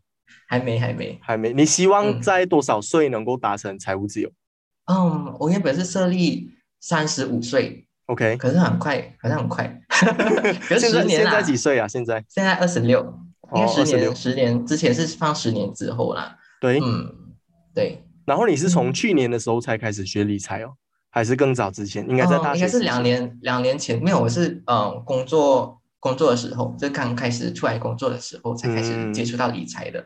还没还没，还没。你希望嗯在多少岁能够达成财务自由嗯，我原本是设立三十五岁，？OK，可是很快，好像很快，可是现在十年啦现在几岁啊？现在现在二十六，应该哦十年，26十年之前是放十年之后啦。对。嗯，对，然后你是从嗯去年的时候才开始学理财哦，还是更早之前？应该在大嗯应该是两年，两年前没有，我是呃工作工作的时候，就刚开始出来工作的时候才开始嗯接触到理财的。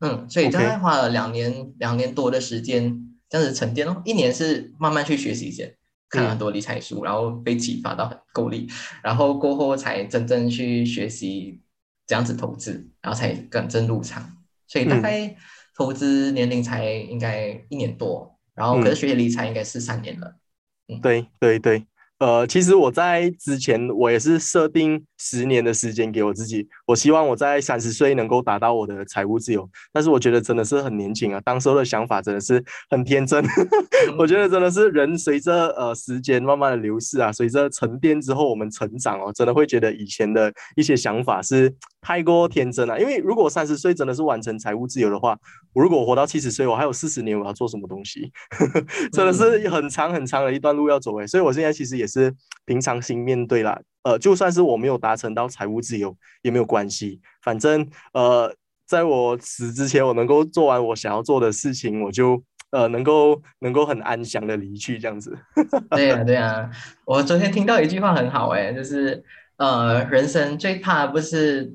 嗯，所以大概花了两年两年多的时间这样子沉淀哦。一年是慢慢去学习先，看了很多理财书，然后被启发到很够力，然后过后才真正去学习这样子投资，然后才更正入场。所以大嗯。概投资年龄才应该一年多，然后可是学习理财应该是三年了。嗯。对对对，呃，其实我在之前我也是设定十年的时间给我自己，我希望我在三十岁能够达到我的财务自由。但是我觉得真的是很年轻啊，当时候的想法真的是很天真。我觉得真的是人随着呃时间慢慢的流逝啊，随着沉淀之后我们成长哦，真的会觉得以前的一些想法是太过天真了。因为如果三十岁真的是完成财务自由的话，我如果活到七十岁，我还有四十年我要做什么东西？真的是很长很长的一段路要走诶。所以我现在其实也是平常心面对啦。呃，就算是我没有达成到财务自由也没有关系，反正呃，在我死之前，我能够做完我想要做的事情，我就呃能够能够很安详的离去这样子。对呀对呀，我昨天听到一句话很好哎，就是呃人生最怕不是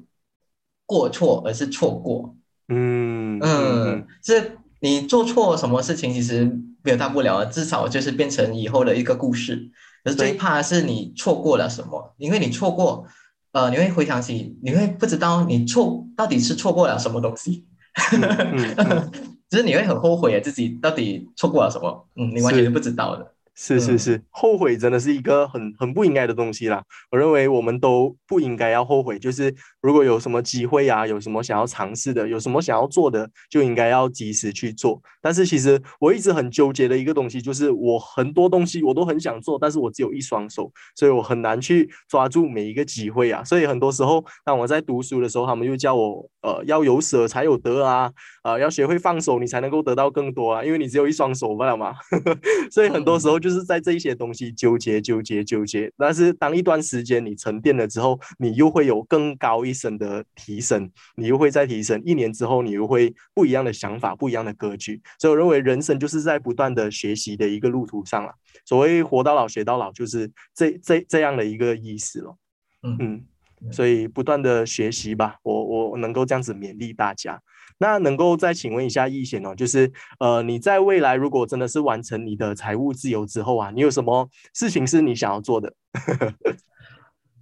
过错，而是错过。嗯嗯，这你做错什么事情其实没有大不了，至少就是变成以后的一个故事。可是最怕的是你错过了什么，因为你错过。呃，你会回想起，你会不知道你错到底是错过了什么东西，只是你会很后悔自己到底错过了什么，嗯，你完全是不知道的。是是是，后悔真的是一个很很不应该的东西啦。我认为我们都不应该要后悔，就是如果有什么机会啊，有什么想要尝试的，有什么想要做的，就应该要及时去做。但是其实我一直很纠结的一个东西，就是我很多东西我都很想做，但是我只有一双手，所以我很难去抓住每一个机会啊。所以很多时候，当我在读书的时候，他们又叫我呃要有舍才有得啊，呃要学会放手，你才能够得到更多啊，因为你只有一双手，不了吗？所以很多时候就。就是在这一些东西纠结、纠结、纠结，但是当一段时间你沉淀了之后，你又会有更高一升的提升，你又会再提升。一年之后，你又会不一样的想法、不一样的格局。所以我认为人生就是在不断的学习的一个路途上了。所谓活到老学到老，就是这这这样的一个意思了。嗯嗯，所以不断的学习吧，我我能够这样子勉励大家。那能够再请问一下易贤哦，就是呃，你在未来如果真的是完成你的财务自由之后啊，你有什么事情是你想要做的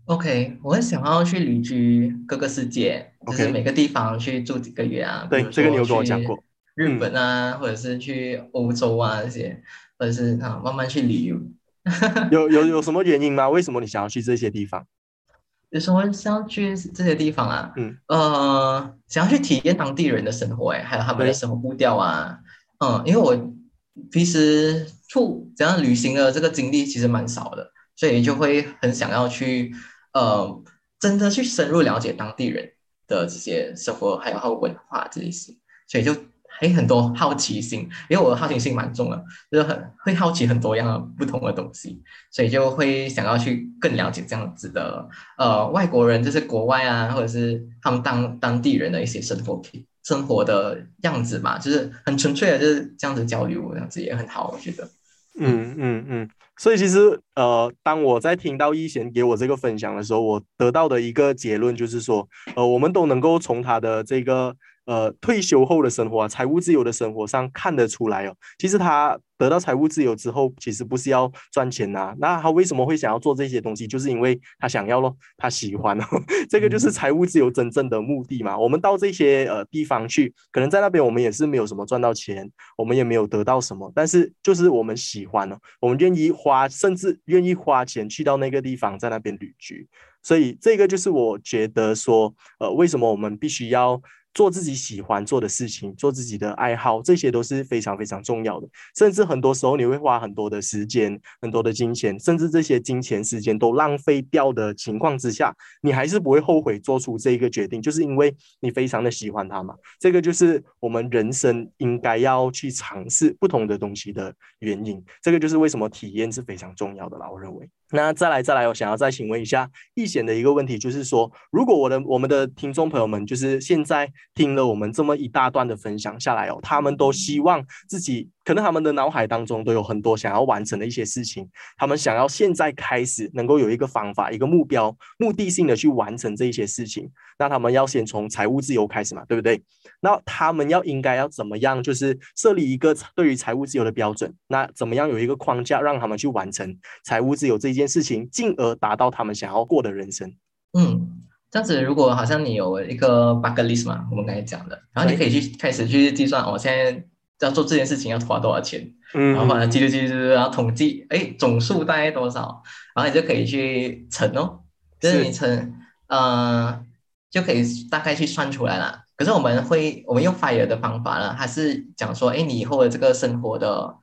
？OK，我很想要去旅居各个世界，就是每个地方去住几个月啊。对，这个你有跟我讲过。日本啊，或者是去欧洲啊这些，或者是啊慢慢去旅游。有有有什么原因吗？为什么你想要去这些地方？有时候想要去这些地方啊，嗯，呃，想要去体验当地人的生活，哎，还有他们的生活步调啊，嗯，因为我平时出怎样旅行的这个经历其实蛮少的，所以就会很想要去，呃，真的去深入了解当地人的这些生活，还有他文化这些，所以就。还很多好奇心，因为我的好奇心蛮重的，就是很会好奇很多样的不同的东西，所以就会想要去更了解这样子的呃外国人，就是国外啊，或者是他们当当地人的一些生活品生活的样子嘛，就是很纯粹的，就是这样子交流，这样子也很好，我觉得。嗯嗯嗯，所以其实呃，当我在听到一贤给我这个分享的时候，我得到的一个结论就是说，呃，我们都能够从他的这个。呃，退休后的生活啊，财务自由的生活上看得出来哦。其实他得到财务自由之后，其实不是要赚钱呐。那他为什么会想要做这些东西？就是因为他想要咯，他喜欢哦。这个就是财务自由真正的目的嘛。我们到这些呃地方去，可能在那边我们也是没有什么赚到钱，我们也没有得到什么，但是就是我们喜欢哦，我们愿意花，甚至愿意花钱去到那个地方，在那边旅居。所以这个就是我觉得说，呃，为什么我们必须要。做自己喜欢做的事情，做自己的爱好，这些都是非常非常重要的。甚至很多时候，你会花很多的时间、很多的金钱，甚至这些金钱、时间都浪费掉的情况之下，你还是不会后悔做出这一个决定，就是因为你非常的喜欢它嘛。这个就是我们人生应该要去尝试不同的东西的原因。这个就是为什么体验是非常重要的啦。我认为。那再来再来，我想要再请问一下易贤的一个问题，就是说，如果我的我们的听众朋友们，就是现在听了我们这么一大段的分享下来哦，他们都希望自己。可能他们的脑海当中都有很多想要完成的一些事情，他们想要现在开始能够有一个方法、一个目标、目的性的去完成这一些事情。那他们要先从财务自由开始嘛，对不对？那他们要应该要怎么样，就是设立一个对于财务自由的标准？那怎么样有一个框架让他们去完成财务自由这一件事情，进而达到他们想要过的人生？嗯，这样子，如果好像你有一个 bucket list 嘛，我们刚才讲的，然后你可以去开始去计算，我现在。要做这件事情要花多少钱？嗯，然后把它记录记录，然后统计，哎，总数大概多少？然后你就可以去乘哦，就是你乘，呃，就可以大概去算出来了。可是我们会，我们用 Fire 的方法呢，还是讲说，哎，你以后的这个生活的，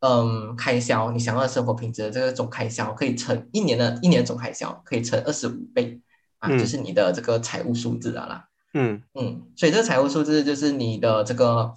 嗯，开销，你想要的生活品质的这个总开销，可以乘一年的一年总开销，可以乘二十五倍啊，就是你的这个财务数字啊啦。嗯嗯，所以这个财务数字就是你的这个。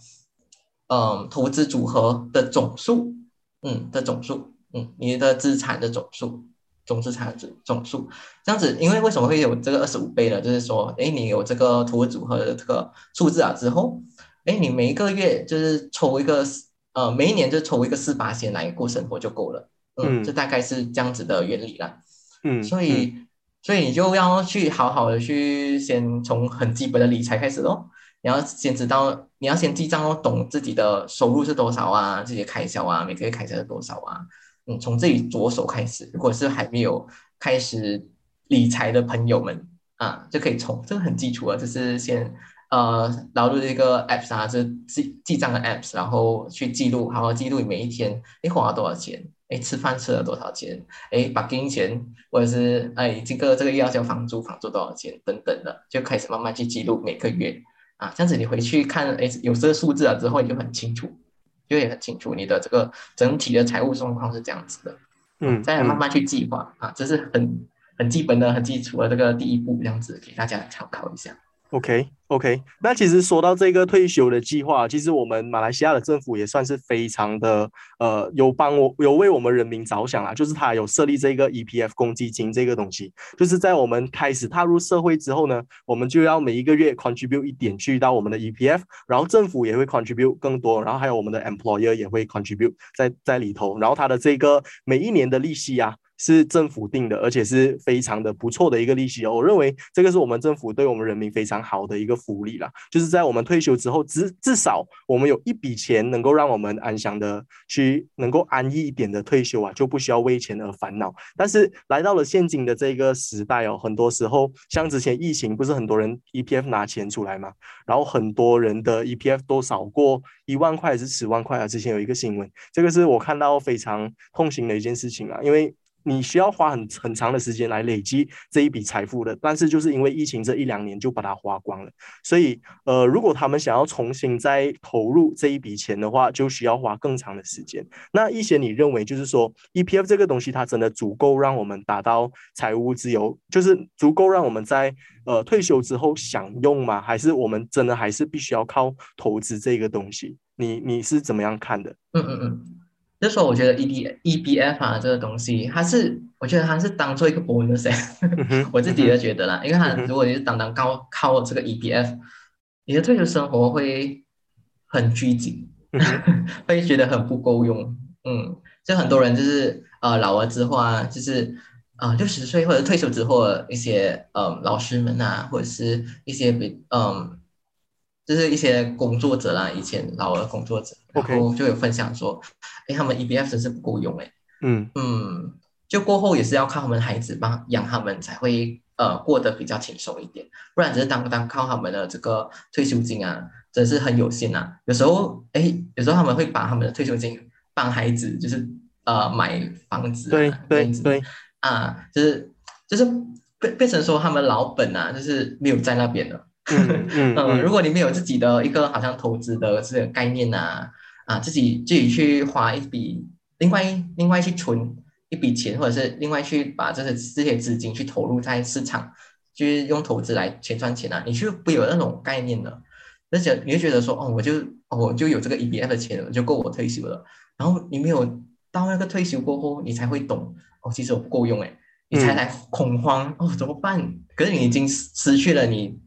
嗯，投资组合的总数，嗯的总数，嗯，你的资产的总数，总资产总总数，这样子，因为为什么会有这个二十五倍呢？就是说，哎，你有这个投资组合的这个数字啊之后，哎，你每一个月就是抽一个呃，每一年就抽一个四八线来过生活就够了。嗯，嗯这大概是这样子的原理啦。嗯，所以，所以你就要去好好的去先从很基本的理财开始咯。你要先知道，你要先记账哦，懂自己的收入是多少啊，自己的开销啊，每个月开销是多少啊。嗯，从这里着手开始。如果是还没有开始理财的朋友们啊，就可以从这个很基础啊，就是先呃导入一个 apps 啊，就是记记账的 apps，然后去记录，好好记录每一天你花了多少钱，哎，吃饭吃了多少钱，哎，把金钱或者是哎这个这个要交房租，房租多少钱等等的，就开始慢慢去记录每个月啊，这样子你回去看，哎，有这个数字了之后，你就很清楚，就也很清楚你的这个整体的财务状况是这样子的。嗯，再来慢慢去计划啊，这是很很基本的、很基础的这个第一步，这样子给大家参考一下。OK OK，那其实说到这个退休的计划，其实我们马来西亚的政府也算是非常的呃有帮我有为我们人民着想啦，就是他有设立这个 EPF 公积金这个东西，就是在我们开始踏入社会之后呢，我们就要每一个月 contribute 一点去到我们的 EPF，然后政府也会 contribute 更多，然后还有我们的 employer 也会 contribute 在在里头，然后它的这个每一年的利息啊。是政府定的，而且是非常的不错的一个利息哦。我认为这个是我们政府对我们人民非常好的一个福利啦，就是在我们退休之后，至至少我们有一笔钱能够让我们安详的去能够安逸一点的退休啊，就不需要为钱而烦恼。但是来到了现今的这个时代哦，很多时候像之前疫情，不是很多人 EPF 拿钱出来嘛，然后很多人的 EPF 都少过一万块还是十万块啊。之前有一个新闻，这个是我看到非常痛心的一件事情啊，因为。你需要花很很长的时间来累积这一笔财富的，但是就是因为疫情这一两年就把它花光了，所以呃，如果他们想要重新再投入这一笔钱的话，就需要花更长的时间。那一些你认为就是说 EPF 这个东西它真的足够让我们达到财务自由，就是足够让我们在呃退休之后享用吗？还是我们真的还是必须要靠投资这个东西？你你是怎么样看的？嗯嗯嗯。就说我觉得 E D E B F 啊这个东西，它是我觉得它是当做一个 bonus，我自己也觉得啦，因为它如果你是单单靠靠这个 E B F，你的退休生活会很拘谨，会觉得很不够用。嗯，就很多人就是呃老了之后啊，就是啊六十岁或者退休之后的一些呃老师们啊，或者是一些比嗯。就是一些工作者啦，以前老的工作者，然后就有分享说，哎，他们 EBF 真是不够用哎，嗯嗯，就过后也是要靠他们孩子帮养他们才会呃过得比较轻松一点，不然只是单单靠他们的这个退休金啊，真是很有限啊。有时候哎，有时候他们会把他们的退休金帮孩子，就是呃买房子，对对对，啊，就是就是变变成说他们老本啊，就是没有在那边了。嗯 如果你没有自己的一个好像投资的这个概念呐，啊，自己自己去花一笔，另外另外去存一笔钱，或者是另外去把这些这些资金去投入在市场，就是用投资来钱赚钱啊，你就不有那种概念了，而且你就觉得说，哦，我就哦我就有这个 EBF 的钱了，就够我退休了。然后你没有到那个退休过后，你才会懂，哦，其实我不够用哎，你才来恐慌，哦，怎么办？可是你已经失去了你。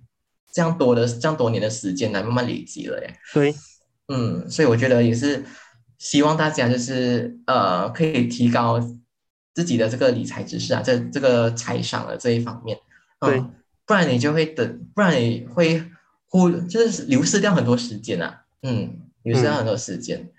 这样多的这样多年的时间来慢慢累积了耶。对，嗯，所以我觉得也是希望大家就是呃可以提高自己的这个理财知识啊，这这个财商的这一方面。对，不然你就会等，不然你会忽就是流失掉很多时间啊。嗯，流失掉很多时间。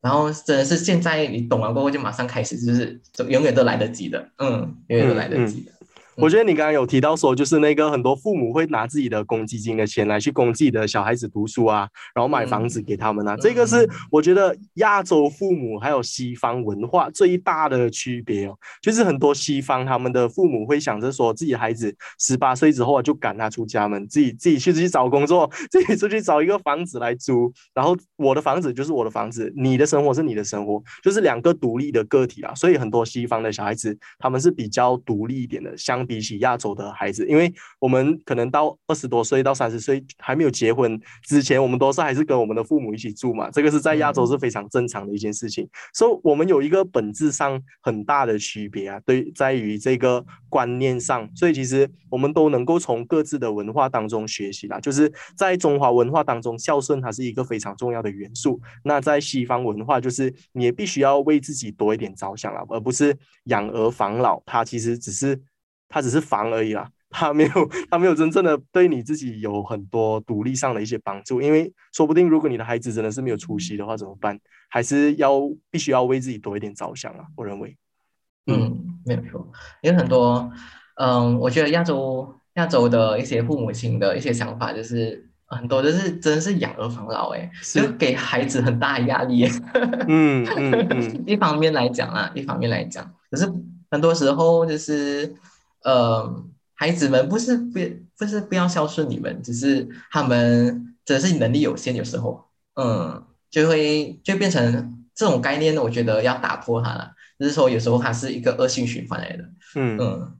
然后真的是现在你懂了过后就马上开始，就是永远都来得及的。嗯，永远都来得及的。我觉得你刚刚有提到说，就是那个很多父母会拿自己的公积金的钱来去供自己的小孩子读书啊，然后买房子给他们啊，这个是我觉得亚洲父母还有西方文化最大的区别哦。就是很多西方他们的父母会想着说，自己孩子十八岁之后就赶他出家门，自己自己去自己找工作，自己出去找一个房子来租，然后我的房子就是我的房子，你的生活是你的生活，就是两个独立的个体啊。所以很多西方的小孩子他们是比较独立一点的，相。相比起亚洲的孩子，因为我们可能到二十多岁到三十岁还没有结婚之前，我们都是还是跟我们的父母一起住嘛，这个是在亚洲是非常正常的一件事情。所以，我们有一个本质上很大的区别啊，对，在于这个观念上。所以，其实我们都能够从各自的文化当中学习啦。就是在中华文化当中，孝顺它是一个非常重要的元素。那在西方文化，就是你也必须要为自己多一点着想了，而不是养儿防老。它其实只是。他只是防而已啦，他没有，他没有真正的对你自己有很多独立上的一些帮助。因为说不定，如果你的孩子真的是没有出息的话，怎么办？还是要必须要为自己多一点着想啊！我认为，嗯，没有错。有很多，嗯，我觉得亚洲亚洲的一些父母亲的一些想法，就是很多都是真的是养儿防老，哎，就给孩子很大压力。嗯嗯嗯，一方面来讲啊，一方面来讲，可是很多时候就是。呃，孩子们不是不不是不要孝顺你们，只是他们只是能力有限，有时候，嗯，就会就变成这种概念呢。我觉得要打破它了，就是说有时候它是一个恶性循环来的。嗯嗯，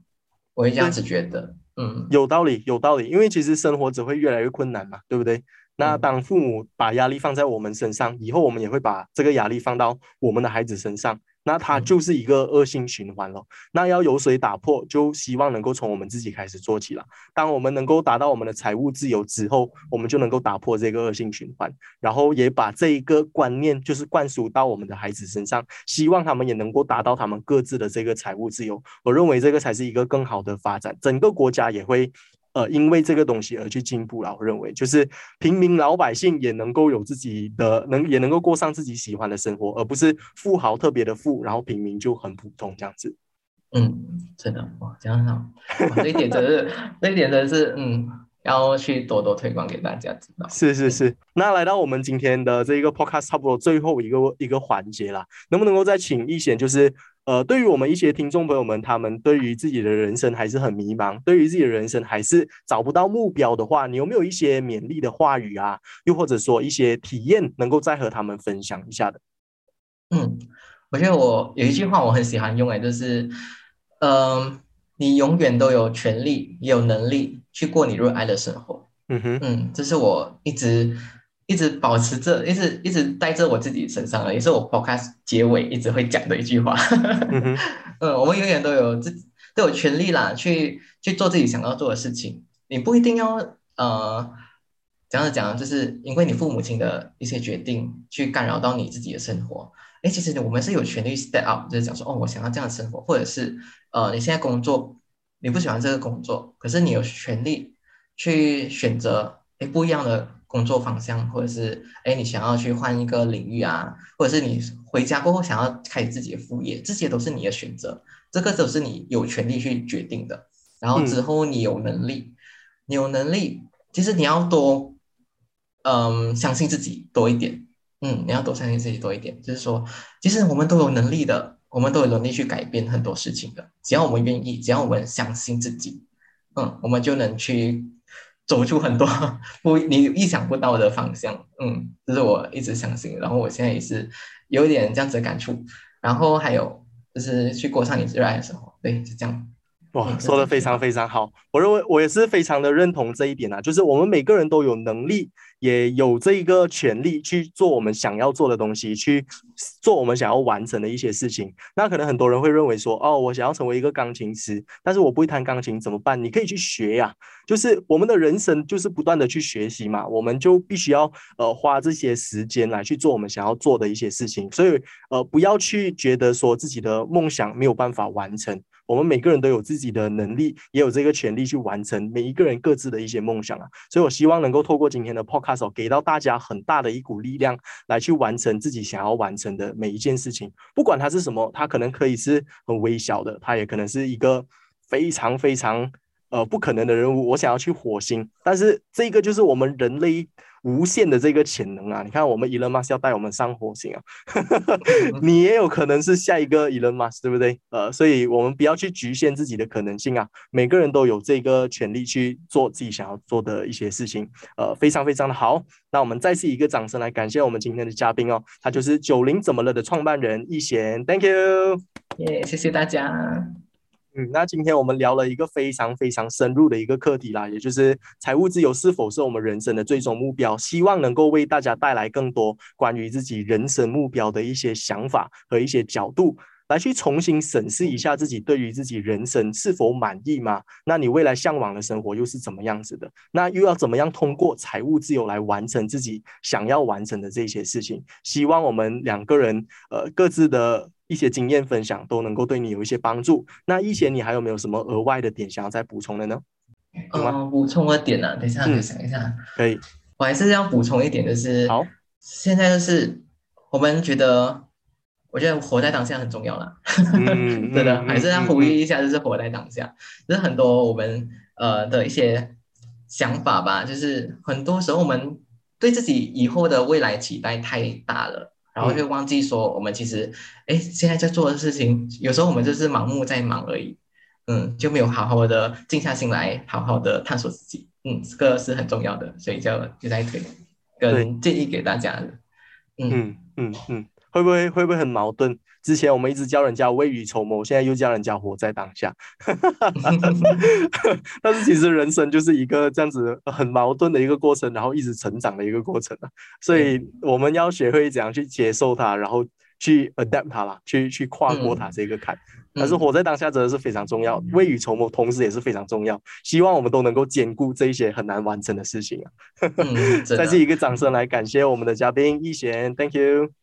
我会这样子觉得。嗯，有道理，有道理，因为其实生活只会越来越困难嘛，对不对？那当父母把压力放在我们身上，以后我们也会把这个压力放到我们的孩子身上。那它就是一个恶性循环了。那要由谁打破，就希望能够从我们自己开始做起了。当我们能够达到我们的财务自由之后，我们就能够打破这个恶性循环，然后也把这一个观念就是灌输到我们的孩子身上，希望他们也能够达到他们各自的这个财务自由。我认为这个才是一个更好的发展，整个国家也会。呃，因为这个东西而去进步了。我认为，就是平民老百姓也能够有自己的，能也能够过上自己喜欢的生活，而不是富豪特别的富，然后平民就很普通这样子。嗯，真的哇，这样好，这一点真是，这一点真是，嗯，要去多多推广给大家知道。是是是，那来到我们今天的这一个 podcast 差不多最后一个一个环节啦，能不能够再请一贤就是。呃，对于我们一些听众朋友们，他们对于自己的人生还是很迷茫，对于自己的人生还是找不到目标的话，你有没有一些勉励的话语啊？又或者说一些体验，能够再和他们分享一下的？嗯，我觉得我有一句话我很喜欢用，哎，就是，嗯，你永远都有权利、也有能力去过你热爱的生活。嗯哼，嗯，这是我一直。一直保持着，一直一直带着我自己身上的，也是我 podcast 结尾一直会讲的一句话。嗯，我们永远都有自都有权利啦，去去做自己想要做的事情。你不一定要呃，怎样讲，就是因为你父母亲的一些决定去干扰到你自己的生活。哎，其实我们是有权利 step up，就是讲说，哦，我想要这样的生活，或者是呃，你现在工作你不喜欢这个工作，可是你有权利去选择哎不一样的。工作方向，或者是哎，你想要去换一个领域啊，或者是你回家过后想要开始自己的副业，这些都是你的选择，这个都是你有权利去决定的。然后之后你有能力，你有能力，其实你要多，嗯，相信自己多一点，嗯，你要多相信自己多一点，就是说，其实我们都有能力的，我们都有能力去改变很多事情的，只要我们愿意，只要我们相信自己，嗯，我们就能去。走出很多 不你意想不到的方向，嗯，这是我一直相信，然后我现在也是有点这样子的感触，然后还有就是去过上你热爱的生活，对，是这样。哇，说的非常非常好，我认为我也是非常的认同这一点啊，就是我们每个人都有能力，也有这一个权利去做我们想要做的东西，去做我们想要完成的一些事情。那可能很多人会认为说，哦，我想要成为一个钢琴师，但是我不会弹钢琴怎么办？你可以去学呀，就是我们的人生就是不断的去学习嘛，我们就必须要呃花这些时间来去做我们想要做的一些事情，所以呃不要去觉得说自己的梦想没有办法完成。我们每个人都有自己的能力，也有这个权利去完成每一个人各自的一些梦想啊！所以我希望能够透过今天的 podcast 给到大家很大的一股力量，来去完成自己想要完成的每一件事情。不管它是什么，它可能可以是很微小的，它也可能是一个非常非常呃不可能的人物。我想要去火星，但是这个就是我们人类。无限的这个潜能啊！你看，我们 Elon Musk 要带我们上火星啊，你也有可能是下一个 Elon Musk，对不对？呃，所以我们不要去局限自己的可能性啊！每个人都有这个权利去做自己想要做的一些事情，呃，非常非常的好。那我们再次一个掌声来感谢我们今天的嘉宾哦，他就是九零怎么了的创办人易贤，Thank you，耶，谢谢大家。嗯，那今天我们聊了一个非常非常深入的一个课题啦，也就是财务自由是否是我们人生的最终目标？希望能够为大家带来更多关于自己人生目标的一些想法和一些角度，来去重新审视一下自己对于自己人生是否满意吗？那你未来向往的生活又是怎么样子的？那又要怎么样通过财务自由来完成自己想要完成的这些事情？希望我们两个人呃各自的。一些经验分享都能够对你有一些帮助。那一贤，你还有没有什么额外的点想要再补充的呢？嗯，补充个点呢，等一下嗯想一下。可以，我还是要补充一点，就是好，现在就是我们觉得，我觉得活在当下很重要了。真的，还是要呼吁一下，就是活在当下。就是很多我们呃的一些想法吧，就是很多时候我们对自己以后的未来期待太大了。然后就忘记说，我们其实，哎，现在在做的事情，有时候我们就是盲目在忙而已，嗯，就没有好好的静下心来，好好的探索自己，嗯，这个是很重要的，所以就就在推，跟建议给大家的，嗯嗯嗯，会不会会不会很矛盾？之前我们一直教人家未雨绸缪，现在又教人家活在当下。但是其实人生就是一个这样子很矛盾的一个过程，然后一直成长的一个过程啊。所以我们要学会怎样去接受它，然后去 adapt 它啦，去去跨过它这个坎。但是活在当下真的是非常重要，未雨绸缪同时也是非常重要。希望我们都能够兼顾这一些很难完成的事情啊。再次一个掌声来感谢我们的嘉宾易贤，Thank you。